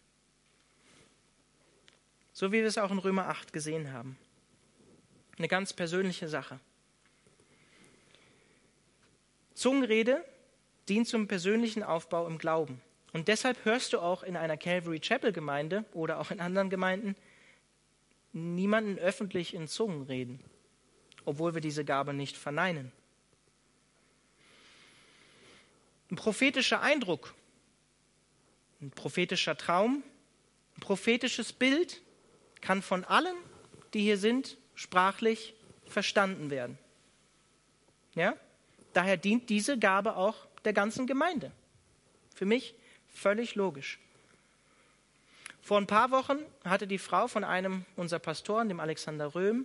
So wie wir es auch in Römer 8 gesehen haben. Eine ganz persönliche Sache. Zungenrede dient zum persönlichen Aufbau im Glauben. Und deshalb hörst du auch in einer Calvary Chapel Gemeinde oder auch in anderen Gemeinden niemanden öffentlich in Zungen reden, obwohl wir diese Gabe nicht verneinen. Ein prophetischer Eindruck, ein prophetischer Traum, ein prophetisches Bild kann von allen, die hier sind, sprachlich verstanden werden. Ja? Daher dient diese Gabe auch der ganzen Gemeinde. Für mich völlig logisch. Vor ein paar Wochen hatte die Frau von einem unserer Pastoren, dem Alexander Röhm,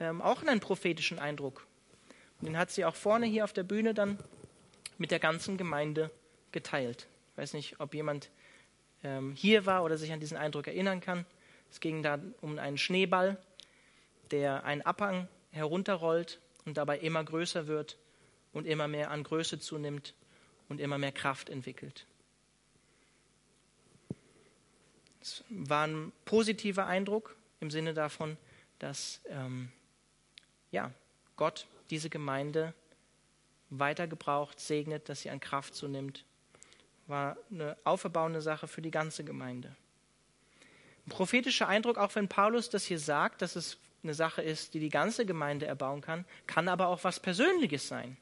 ähm, auch einen prophetischen Eindruck. Und den hat sie auch vorne hier auf der Bühne dann mit der ganzen Gemeinde geteilt. Ich weiß nicht, ob jemand ähm, hier war oder sich an diesen Eindruck erinnern kann. Es ging da um einen Schneeball, der einen Abhang herunterrollt und dabei immer größer wird und immer mehr an Größe zunimmt und immer mehr Kraft entwickelt. Es war ein positiver Eindruck im Sinne davon, dass ähm, ja, Gott diese Gemeinde weiter gebraucht, segnet, dass sie an Kraft zunimmt. War eine auferbauende Sache für die ganze Gemeinde. Ein prophetischer Eindruck, auch wenn Paulus das hier sagt, dass es eine Sache ist, die die ganze Gemeinde erbauen kann, kann aber auch was Persönliches sein.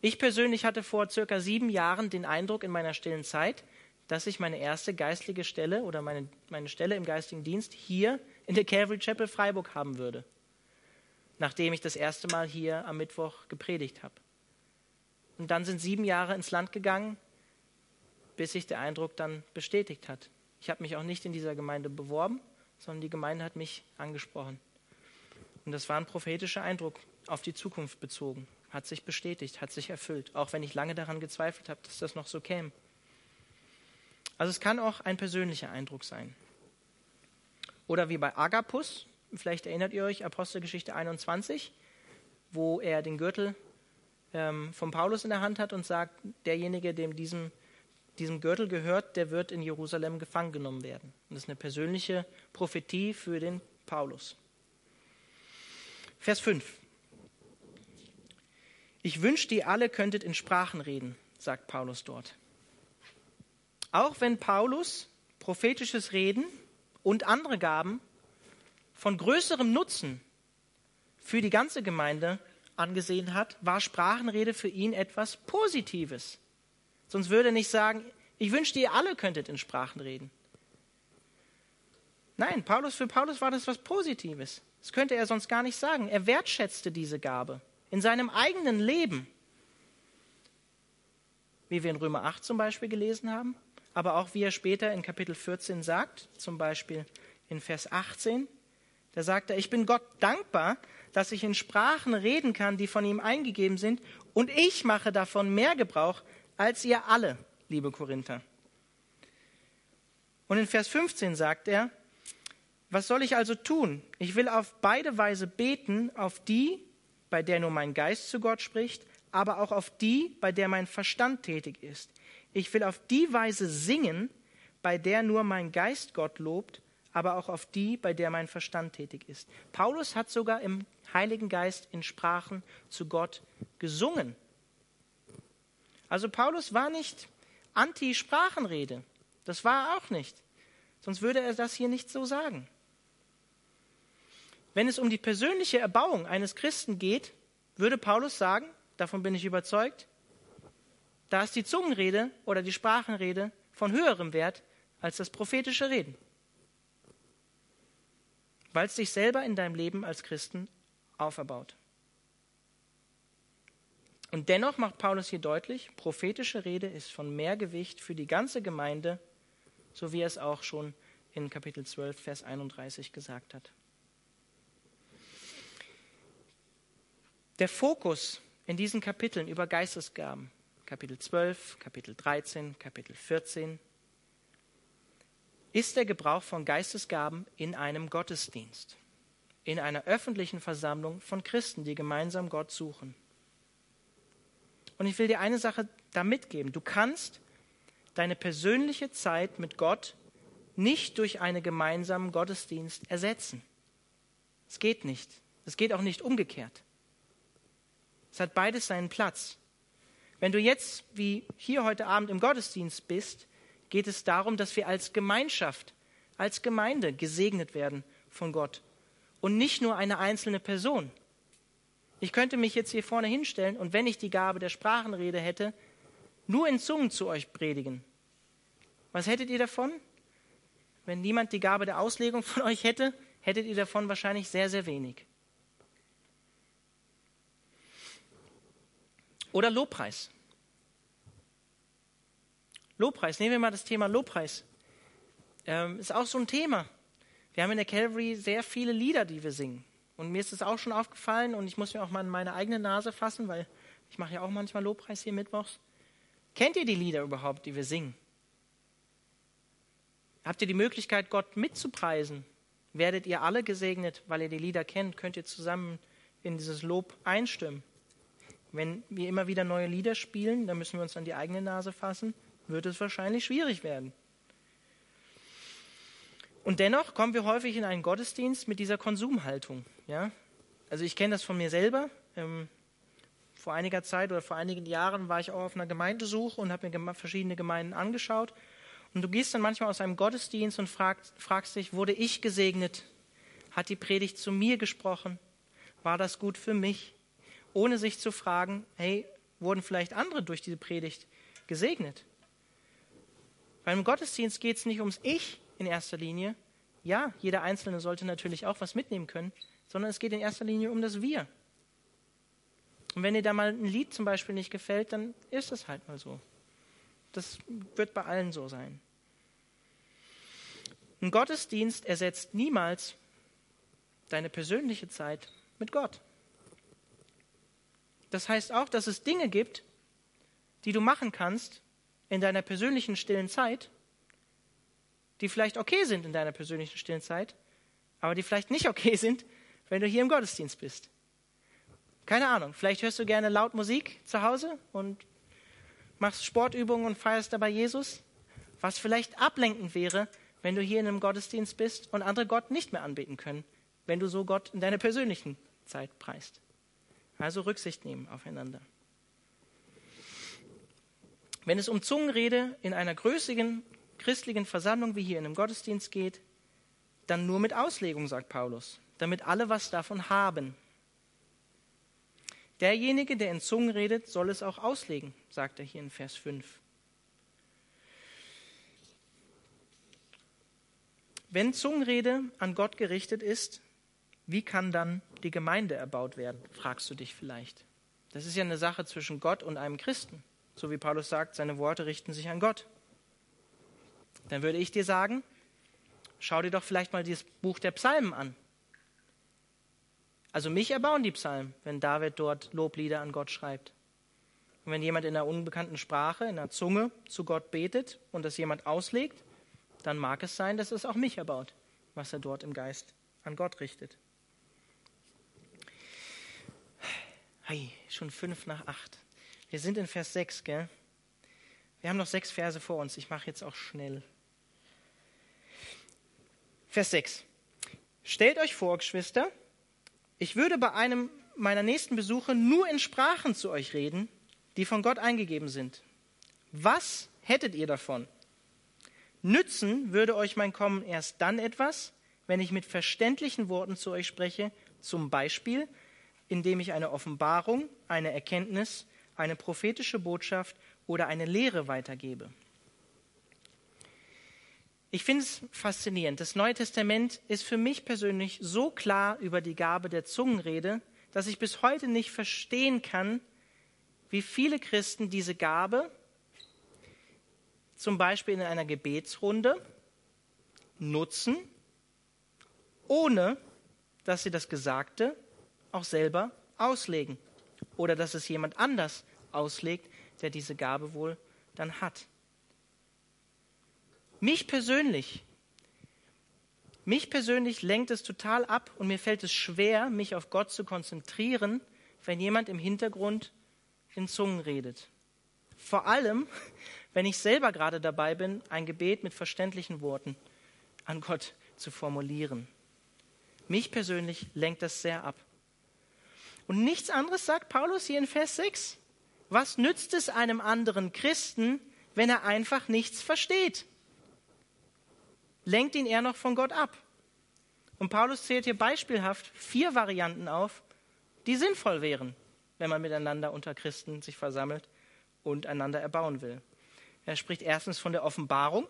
Ich persönlich hatte vor circa sieben Jahren den Eindruck in meiner stillen Zeit, dass ich meine erste geistliche Stelle oder meine, meine Stelle im geistigen Dienst hier in der Calvary Chapel Freiburg haben würde, nachdem ich das erste Mal hier am Mittwoch gepredigt habe. Und dann sind sieben Jahre ins Land gegangen, bis sich der Eindruck dann bestätigt hat. Ich habe mich auch nicht in dieser Gemeinde beworben, sondern die Gemeinde hat mich angesprochen. Und das war ein prophetischer Eindruck auf die Zukunft bezogen hat sich bestätigt, hat sich erfüllt, auch wenn ich lange daran gezweifelt habe, dass das noch so käme. Also es kann auch ein persönlicher Eindruck sein. Oder wie bei Agapus, vielleicht erinnert ihr euch, Apostelgeschichte 21, wo er den Gürtel ähm, von Paulus in der Hand hat und sagt, derjenige, dem diesem, diesem Gürtel gehört, der wird in Jerusalem gefangen genommen werden. Und das ist eine persönliche Prophetie für den Paulus. Vers 5. Ich wünschte, ihr alle könntet in Sprachen reden, sagt Paulus dort. Auch wenn Paulus prophetisches Reden und andere Gaben von größerem Nutzen für die ganze Gemeinde angesehen hat, war Sprachenrede für ihn etwas Positives. Sonst würde er nicht sagen, ich wünschte, ihr alle könntet in Sprachen reden. Nein, Paulus, für Paulus war das was Positives. Das könnte er sonst gar nicht sagen. Er wertschätzte diese Gabe in seinem eigenen Leben. Wie wir in Römer 8 zum Beispiel gelesen haben, aber auch wie er später in Kapitel 14 sagt, zum Beispiel in Vers 18, da sagt er, ich bin Gott dankbar, dass ich in Sprachen reden kann, die von ihm eingegeben sind, und ich mache davon mehr Gebrauch als ihr alle, liebe Korinther. Und in Vers 15 sagt er, was soll ich also tun? Ich will auf beide Weise beten, auf die, bei der nur mein Geist zu Gott spricht, aber auch auf die, bei der mein Verstand tätig ist. Ich will auf die Weise singen, bei der nur mein Geist Gott lobt, aber auch auf die, bei der mein Verstand tätig ist. Paulus hat sogar im Heiligen Geist in Sprachen zu Gott gesungen. Also Paulus war nicht anti-Sprachenrede. Das war er auch nicht. Sonst würde er das hier nicht so sagen. Wenn es um die persönliche Erbauung eines Christen geht, würde Paulus sagen, davon bin ich überzeugt, da ist die Zungenrede oder die Sprachenrede von höherem Wert als das prophetische Reden weil es dich selber in deinem Leben als Christen auferbaut. Und dennoch macht Paulus hier deutlich, prophetische Rede ist von mehr Gewicht für die ganze Gemeinde, so wie er es auch schon in Kapitel 12, Vers 31 gesagt hat. Der Fokus in diesen Kapiteln über Geistesgaben, Kapitel 12, Kapitel 13, Kapitel 14, ist der Gebrauch von Geistesgaben in einem Gottesdienst, in einer öffentlichen Versammlung von Christen, die gemeinsam Gott suchen. Und ich will dir eine Sache da mitgeben. Du kannst deine persönliche Zeit mit Gott nicht durch einen gemeinsamen Gottesdienst ersetzen. Es geht nicht. Es geht auch nicht umgekehrt. Es hat beides seinen Platz. Wenn du jetzt, wie hier heute Abend im Gottesdienst bist, geht es darum, dass wir als Gemeinschaft, als Gemeinde gesegnet werden von Gott und nicht nur eine einzelne Person. Ich könnte mich jetzt hier vorne hinstellen und wenn ich die Gabe der Sprachenrede hätte, nur in Zungen zu euch predigen. Was hättet ihr davon? Wenn niemand die Gabe der Auslegung von euch hätte, hättet ihr davon wahrscheinlich sehr, sehr wenig. Oder Lobpreis. Lobpreis, nehmen wir mal das Thema Lobpreis. Ähm, ist auch so ein Thema. Wir haben in der Calvary sehr viele Lieder, die wir singen. Und mir ist es auch schon aufgefallen und ich muss mir auch mal in meine eigene Nase fassen, weil ich mache ja auch manchmal Lobpreis hier mittwochs. Kennt ihr die Lieder überhaupt, die wir singen? Habt ihr die Möglichkeit, Gott mitzupreisen? Werdet ihr alle gesegnet, weil ihr die Lieder kennt? Könnt ihr zusammen in dieses Lob einstimmen? Wenn wir immer wieder neue Lieder spielen, dann müssen wir uns an die eigene Nase fassen wird es wahrscheinlich schwierig werden. Und dennoch kommen wir häufig in einen Gottesdienst mit dieser Konsumhaltung. Ja? Also ich kenne das von mir selber. Ähm, vor einiger Zeit oder vor einigen Jahren war ich auch auf einer Gemeindesuche und habe mir verschiedene Gemeinden angeschaut. Und du gehst dann manchmal aus einem Gottesdienst und fragst, fragst dich, wurde ich gesegnet? Hat die Predigt zu mir gesprochen? War das gut für mich? Ohne sich zu fragen, hey, wurden vielleicht andere durch diese Predigt gesegnet? Beim Gottesdienst geht es nicht ums Ich in erster Linie. Ja, jeder Einzelne sollte natürlich auch was mitnehmen können, sondern es geht in erster Linie um das Wir. Und wenn dir da mal ein Lied zum Beispiel nicht gefällt, dann ist es halt mal so. Das wird bei allen so sein. Ein Gottesdienst ersetzt niemals deine persönliche Zeit mit Gott. Das heißt auch, dass es Dinge gibt, die du machen kannst, in deiner persönlichen stillen Zeit, die vielleicht okay sind in deiner persönlichen stillen Zeit, aber die vielleicht nicht okay sind, wenn du hier im Gottesdienst bist. Keine Ahnung, vielleicht hörst du gerne laut Musik zu Hause und machst Sportübungen und feierst dabei Jesus, was vielleicht ablenkend wäre, wenn du hier in einem Gottesdienst bist und andere Gott nicht mehr anbeten können, wenn du so Gott in deiner persönlichen Zeit preist. Also Rücksicht nehmen aufeinander. Wenn es um Zungenrede in einer größeren christlichen Versammlung wie hier in einem Gottesdienst geht, dann nur mit Auslegung, sagt Paulus, damit alle was davon haben. Derjenige, der in Zungen redet, soll es auch auslegen, sagt er hier in Vers 5. Wenn Zungenrede an Gott gerichtet ist, wie kann dann die Gemeinde erbaut werden, fragst du dich vielleicht. Das ist ja eine Sache zwischen Gott und einem Christen. So wie Paulus sagt, seine Worte richten sich an Gott. Dann würde ich dir sagen, schau dir doch vielleicht mal dieses Buch der Psalmen an. Also mich erbauen die Psalmen, wenn David dort Loblieder an Gott schreibt. Und wenn jemand in einer unbekannten Sprache, in einer Zunge zu Gott betet und das jemand auslegt, dann mag es sein, dass es auch mich erbaut, was er dort im Geist an Gott richtet. Hey, schon fünf nach acht. Wir sind in Vers 6, gell? Wir haben noch sechs Verse vor uns. Ich mache jetzt auch schnell. Vers 6. Stellt euch vor, Geschwister, ich würde bei einem meiner nächsten Besuche nur in Sprachen zu euch reden, die von Gott eingegeben sind. Was hättet ihr davon? Nützen würde euch mein Kommen erst dann etwas, wenn ich mit verständlichen Worten zu euch spreche, zum Beispiel, indem ich eine Offenbarung, eine Erkenntnis, eine prophetische Botschaft oder eine Lehre weitergebe. Ich finde es faszinierend. Das Neue Testament ist für mich persönlich so klar über die Gabe der Zungenrede, dass ich bis heute nicht verstehen kann, wie viele Christen diese Gabe zum Beispiel in einer Gebetsrunde nutzen, ohne dass sie das Gesagte auch selber auslegen oder dass es jemand anders auslegt, der diese Gabe wohl dann hat. Mich persönlich, mich persönlich lenkt es total ab und mir fällt es schwer, mich auf Gott zu konzentrieren, wenn jemand im Hintergrund in Zungen redet. Vor allem, wenn ich selber gerade dabei bin, ein Gebet mit verständlichen Worten an Gott zu formulieren. Mich persönlich lenkt das sehr ab. Und nichts anderes sagt Paulus hier in Vers 6. Was nützt es einem anderen Christen, wenn er einfach nichts versteht? lenkt ihn eher noch von Gott ab. Und Paulus zählt hier beispielhaft vier Varianten auf, die sinnvoll wären, wenn man miteinander unter Christen sich versammelt und einander erbauen will. Er spricht erstens von der Offenbarung.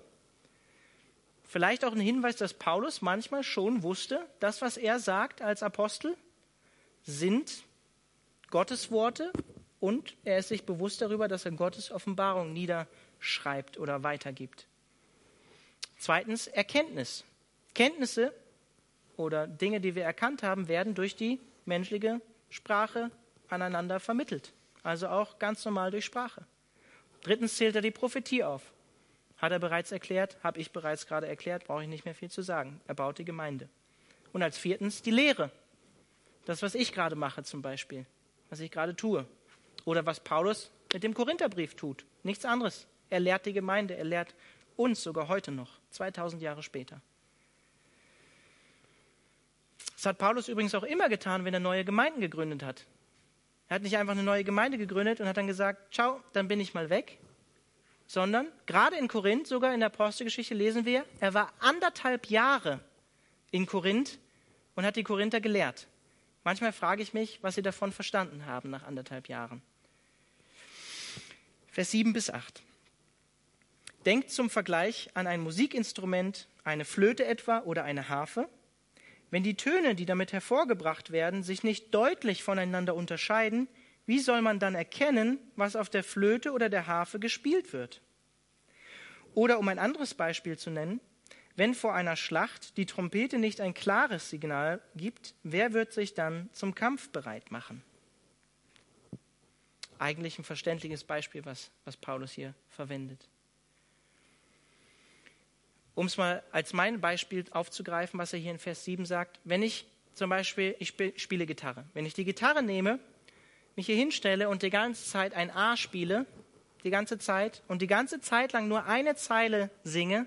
Vielleicht auch ein Hinweis, dass Paulus manchmal schon wusste, das, was er sagt als Apostel, sind Gottes Worte und er ist sich bewusst darüber, dass er Gottes Offenbarung niederschreibt oder weitergibt. Zweitens Erkenntnis. Kenntnisse oder Dinge, die wir erkannt haben, werden durch die menschliche Sprache aneinander vermittelt. Also auch ganz normal durch Sprache. Drittens zählt er die Prophetie auf. Hat er bereits erklärt, habe ich bereits gerade erklärt, brauche ich nicht mehr viel zu sagen. Er baut die Gemeinde. Und als viertens die Lehre. Das, was ich gerade mache zum Beispiel, was ich gerade tue. Oder was Paulus mit dem Korintherbrief tut. Nichts anderes. Er lehrt die Gemeinde, er lehrt uns sogar heute noch, 2000 Jahre später. Das hat Paulus übrigens auch immer getan, wenn er neue Gemeinden gegründet hat. Er hat nicht einfach eine neue Gemeinde gegründet und hat dann gesagt, ciao, dann bin ich mal weg, sondern gerade in Korinth, sogar in der Apostelgeschichte lesen wir, er war anderthalb Jahre in Korinth und hat die Korinther gelehrt. Manchmal frage ich mich, was sie davon verstanden haben nach anderthalb Jahren. Vers 7 bis 8. Denkt zum Vergleich an ein Musikinstrument, eine Flöte etwa oder eine Harfe. Wenn die Töne, die damit hervorgebracht werden, sich nicht deutlich voneinander unterscheiden, wie soll man dann erkennen, was auf der Flöte oder der Harfe gespielt wird? Oder um ein anderes Beispiel zu nennen, wenn vor einer Schlacht die Trompete nicht ein klares Signal gibt, wer wird sich dann zum Kampf bereit machen? Eigentlich ein verständliches Beispiel, was, was Paulus hier verwendet. Um es mal als mein Beispiel aufzugreifen, was er hier in Vers 7 sagt, wenn ich zum Beispiel, ich spiele Gitarre, wenn ich die Gitarre nehme, mich hier hinstelle und die ganze Zeit ein A spiele, die ganze Zeit und die ganze Zeit lang nur eine Zeile singe,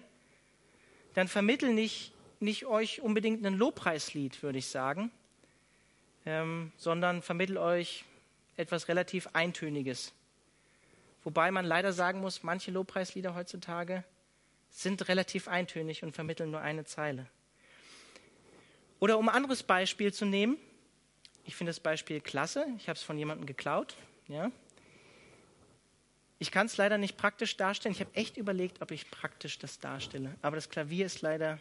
dann vermittle ich nicht euch unbedingt ein Lobpreislied, würde ich sagen, ähm, sondern vermittle euch etwas relativ Eintöniges. Wobei man leider sagen muss, manche Lobpreislieder heutzutage sind relativ eintönig und vermitteln nur eine Zeile. Oder um ein anderes Beispiel zu nehmen, ich finde das Beispiel klasse. Ich habe es von jemandem geklaut. Ja. Ich kann es leider nicht praktisch darstellen. Ich habe echt überlegt, ob ich praktisch das darstelle. Aber das Klavier ist leider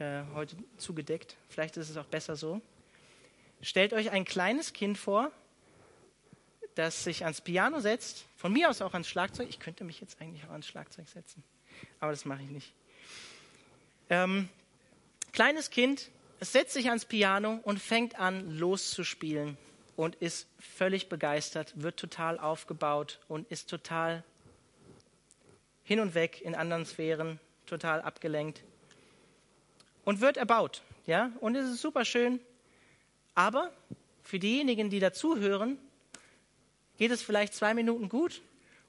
äh, heute zugedeckt. Vielleicht ist es auch besser so. Stellt euch ein kleines Kind vor, das sich ans Piano setzt, von mir aus auch ans Schlagzeug. Ich könnte mich jetzt eigentlich auch ans Schlagzeug setzen, aber das mache ich nicht. Ähm, kleines Kind, es setzt sich ans Piano und fängt an loszuspielen und ist völlig begeistert, wird total aufgebaut und ist total hin und weg in anderen Sphären, total abgelenkt und wird erbaut. Ja, und es ist super schön. Aber für diejenigen, die dazuhören, geht es vielleicht zwei Minuten gut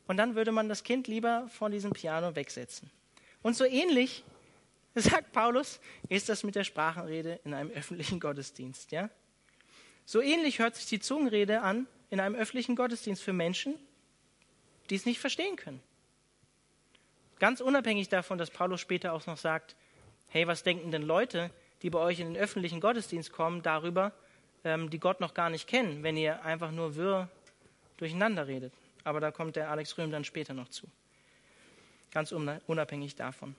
und dann würde man das Kind lieber von diesem Piano wegsetzen. Und so ähnlich, sagt Paulus, ist das mit der Sprachenrede in einem öffentlichen Gottesdienst. Ja? So ähnlich hört sich die Zungenrede an in einem öffentlichen Gottesdienst für Menschen, die es nicht verstehen können. Ganz unabhängig davon, dass Paulus später auch noch sagt, hey, was denken denn Leute, die bei euch in den öffentlichen Gottesdienst kommen, darüber, ähm, die Gott noch gar nicht kennen, wenn ihr einfach nur wirr durcheinander redet. Aber da kommt der Alex Röhm dann später noch zu. Ganz unabhängig davon.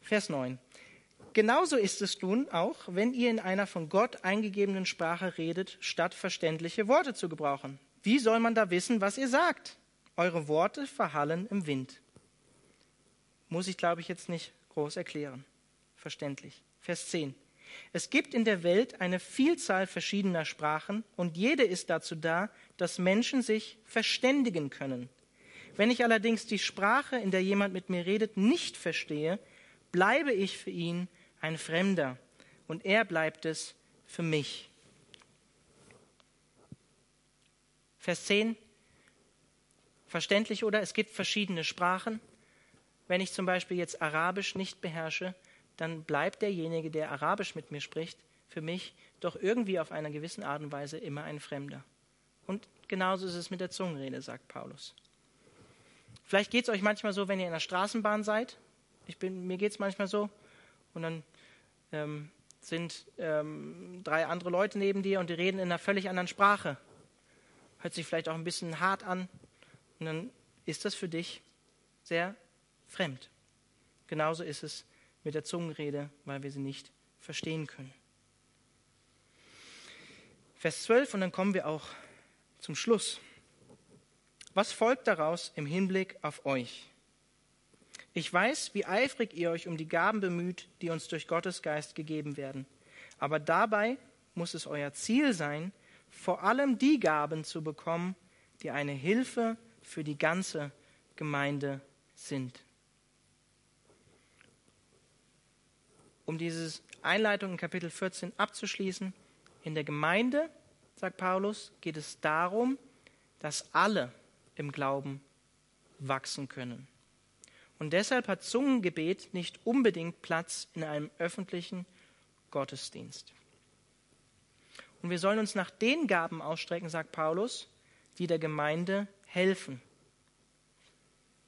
Vers 9. Genauso ist es nun auch, wenn ihr in einer von Gott eingegebenen Sprache redet, statt verständliche Worte zu gebrauchen. Wie soll man da wissen, was ihr sagt? Eure Worte verhallen im Wind. Muss ich, glaube ich, jetzt nicht groß erklären. Verständlich. Vers 10. Es gibt in der Welt eine Vielzahl verschiedener Sprachen und jede ist dazu da, dass Menschen sich verständigen können. Wenn ich allerdings die Sprache, in der jemand mit mir redet, nicht verstehe, bleibe ich für ihn ein Fremder und er bleibt es für mich. Vers 10. Verständlich oder? Es gibt verschiedene Sprachen. Wenn ich zum Beispiel jetzt Arabisch nicht beherrsche, dann bleibt derjenige, der Arabisch mit mir spricht, für mich doch irgendwie auf einer gewissen Art und Weise immer ein Fremder. Und genauso ist es mit der Zungenrede, sagt Paulus. Vielleicht geht es euch manchmal so, wenn ihr in der Straßenbahn seid. Ich bin, mir geht es manchmal so. Und dann ähm, sind ähm, drei andere Leute neben dir und die reden in einer völlig anderen Sprache. Hört sich vielleicht auch ein bisschen hart an. Und dann ist das für dich sehr fremd. Genauso ist es mit der Zungenrede, weil wir sie nicht verstehen können. Vers 12 und dann kommen wir auch zum Schluss. Was folgt daraus im Hinblick auf euch? Ich weiß, wie eifrig ihr euch um die Gaben bemüht, die uns durch Gottes Geist gegeben werden. Aber dabei muss es euer Ziel sein, vor allem die Gaben zu bekommen, die eine Hilfe für die ganze Gemeinde sind. Um diese Einleitung in Kapitel 14 abzuschließen, in der Gemeinde, sagt Paulus, geht es darum, dass alle im Glauben wachsen können. Und deshalb hat Zungengebet nicht unbedingt Platz in einem öffentlichen Gottesdienst. Und wir sollen uns nach den Gaben ausstrecken, sagt Paulus, die der Gemeinde helfen.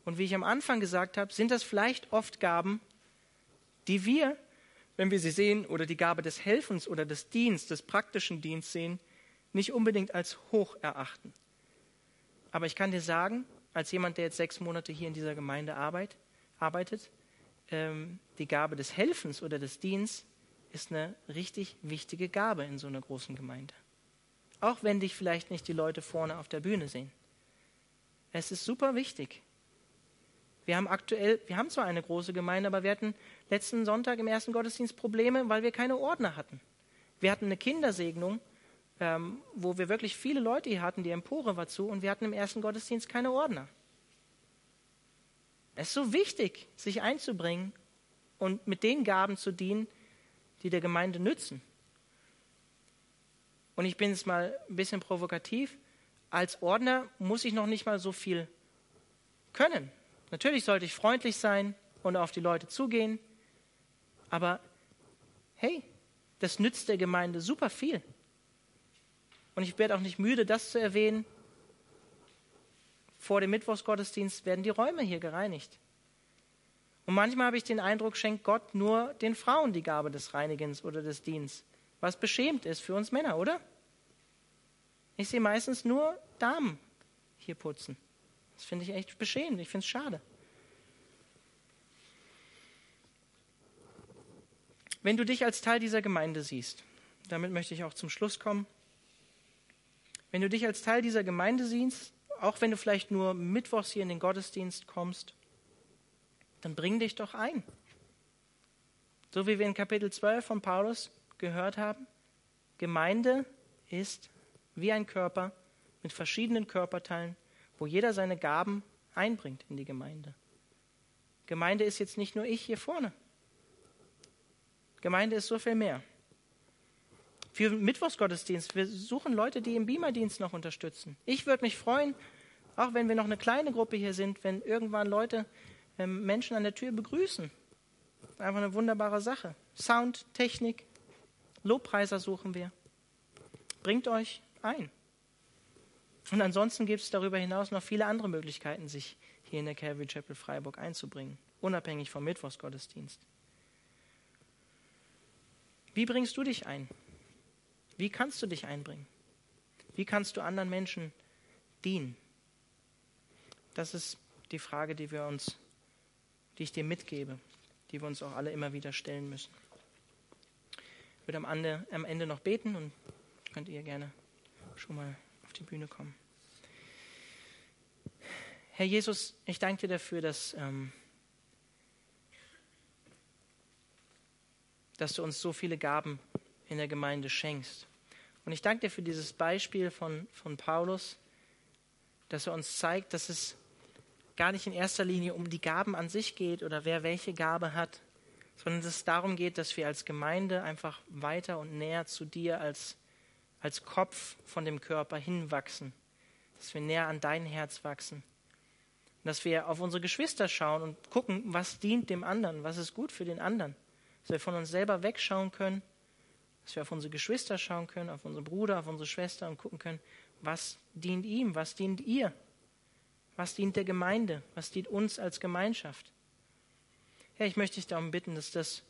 Und wie ich am Anfang gesagt habe, sind das vielleicht oft Gaben, die wir, wenn wir sie sehen, oder die Gabe des Helfens oder des Dienstes, des praktischen Dienstes sehen, nicht unbedingt als hoch erachten. Aber ich kann dir sagen, als jemand, der jetzt sechs Monate hier in dieser Gemeinde arbeitet, arbeitet, ähm, die Gabe des Helfens oder des Dienstes ist eine richtig wichtige Gabe in so einer großen Gemeinde. Auch wenn dich vielleicht nicht die Leute vorne auf der Bühne sehen. Es ist super wichtig. Wir haben aktuell, wir haben zwar eine große Gemeinde, aber wir hatten letzten Sonntag im ersten Gottesdienst Probleme, weil wir keine Ordner hatten. Wir hatten eine Kindersegnung, ähm, wo wir wirklich viele Leute hier hatten, die Empore war zu, und wir hatten im ersten Gottesdienst keine Ordner. Es ist so wichtig, sich einzubringen und mit den Gaben zu dienen, die der Gemeinde nützen. Und ich bin jetzt mal ein bisschen provokativ. Als Ordner muss ich noch nicht mal so viel können. Natürlich sollte ich freundlich sein und auf die Leute zugehen. Aber hey, das nützt der Gemeinde super viel. Und ich werde auch nicht müde, das zu erwähnen vor dem Mittwochsgottesdienst werden die Räume hier gereinigt. Und manchmal habe ich den Eindruck, schenkt Gott nur den Frauen die Gabe des Reinigens oder des Dienstes, Was beschämt ist für uns Männer, oder? Ich sehe meistens nur Damen hier putzen. Das finde ich echt beschämend. Ich finde es schade. Wenn du dich als Teil dieser Gemeinde siehst, damit möchte ich auch zum Schluss kommen. Wenn du dich als Teil dieser Gemeinde siehst, auch wenn du vielleicht nur mittwochs hier in den Gottesdienst kommst, dann bring dich doch ein. So wie wir in Kapitel 12 von Paulus gehört haben, Gemeinde ist wie ein Körper mit verschiedenen Körperteilen, wo jeder seine Gaben einbringt in die Gemeinde. Gemeinde ist jetzt nicht nur ich hier vorne. Gemeinde ist so viel mehr. Für Mittwochsgottesdienst, wir suchen Leute, die im Beamerdienst noch unterstützen. Ich würde mich freuen, auch wenn wir noch eine kleine Gruppe hier sind, wenn irgendwann Leute ähm, Menschen an der Tür begrüßen. Einfach eine wunderbare Sache. Sound, Technik, Lobpreiser suchen wir. Bringt euch ein. Und ansonsten gibt es darüber hinaus noch viele andere Möglichkeiten, sich hier in der Calvary Chapel Freiburg einzubringen, unabhängig vom Mittwochsgottesdienst. Wie bringst du dich ein? Wie kannst du dich einbringen? Wie kannst du anderen Menschen dienen? Das ist die Frage, die wir uns, die ich dir mitgebe, die wir uns auch alle immer wieder stellen müssen. Ich würde am Ende, am Ende noch beten und könnt ihr gerne schon mal auf die Bühne kommen. Herr Jesus, ich danke dir dafür, dass, ähm, dass du uns so viele Gaben in der Gemeinde schenkst. Und ich danke dir für dieses Beispiel von, von Paulus, dass er uns zeigt, dass es gar nicht in erster Linie um die Gaben an sich geht oder wer welche Gabe hat, sondern dass es darum geht, dass wir als Gemeinde einfach weiter und näher zu dir als als Kopf von dem Körper hinwachsen, dass wir näher an dein Herz wachsen. Dass wir auf unsere Geschwister schauen und gucken, was dient dem anderen, was ist gut für den anderen. Dass wir von uns selber wegschauen können, dass wir auf unsere Geschwister schauen können, auf unseren Bruder, auf unsere Schwester und gucken können, was dient ihm, was dient ihr, was dient der Gemeinde, was dient uns als Gemeinschaft. Herr, ich möchte dich darum bitten, dass das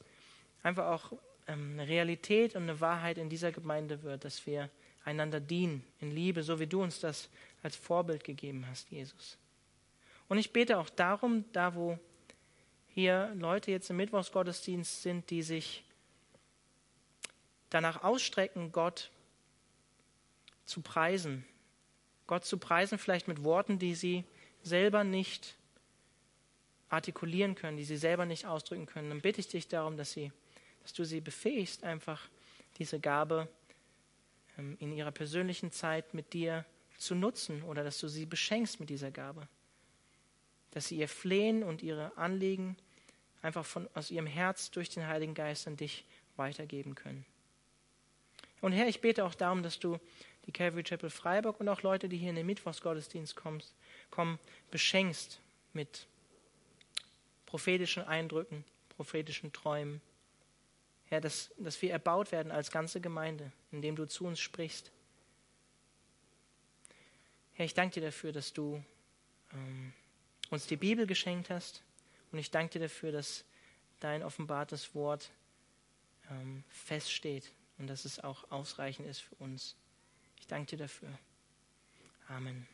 einfach auch ähm, eine Realität und eine Wahrheit in dieser Gemeinde wird, dass wir einander dienen in Liebe, so wie du uns das als Vorbild gegeben hast, Jesus. Und ich bete auch darum, da wo hier Leute jetzt im Mittwochsgottesdienst sind, die sich danach ausstrecken, Gott zu preisen. Gott zu preisen, vielleicht mit Worten, die sie selber nicht artikulieren können, die sie selber nicht ausdrücken können. Dann bitte ich dich darum, dass sie dass du sie befähigst, einfach diese Gabe ähm, in ihrer persönlichen Zeit mit dir zu nutzen oder dass du sie beschenkst mit dieser Gabe. Dass sie ihr Flehen und ihre Anliegen einfach von, aus ihrem Herz durch den Heiligen Geist an dich weitergeben können. Und Herr, ich bete auch darum, dass du die Calvary Chapel Freiburg und auch Leute, die hier in den Mittwochsgottesdienst kommst, kommen, beschenkst mit prophetischen Eindrücken, prophetischen Träumen Herr, dass, dass wir erbaut werden als ganze Gemeinde, indem du zu uns sprichst. Herr, ich danke dir dafür, dass du ähm, uns die Bibel geschenkt hast. Und ich danke dir dafür, dass dein offenbartes Wort ähm, feststeht und dass es auch ausreichend ist für uns. Ich danke dir dafür. Amen.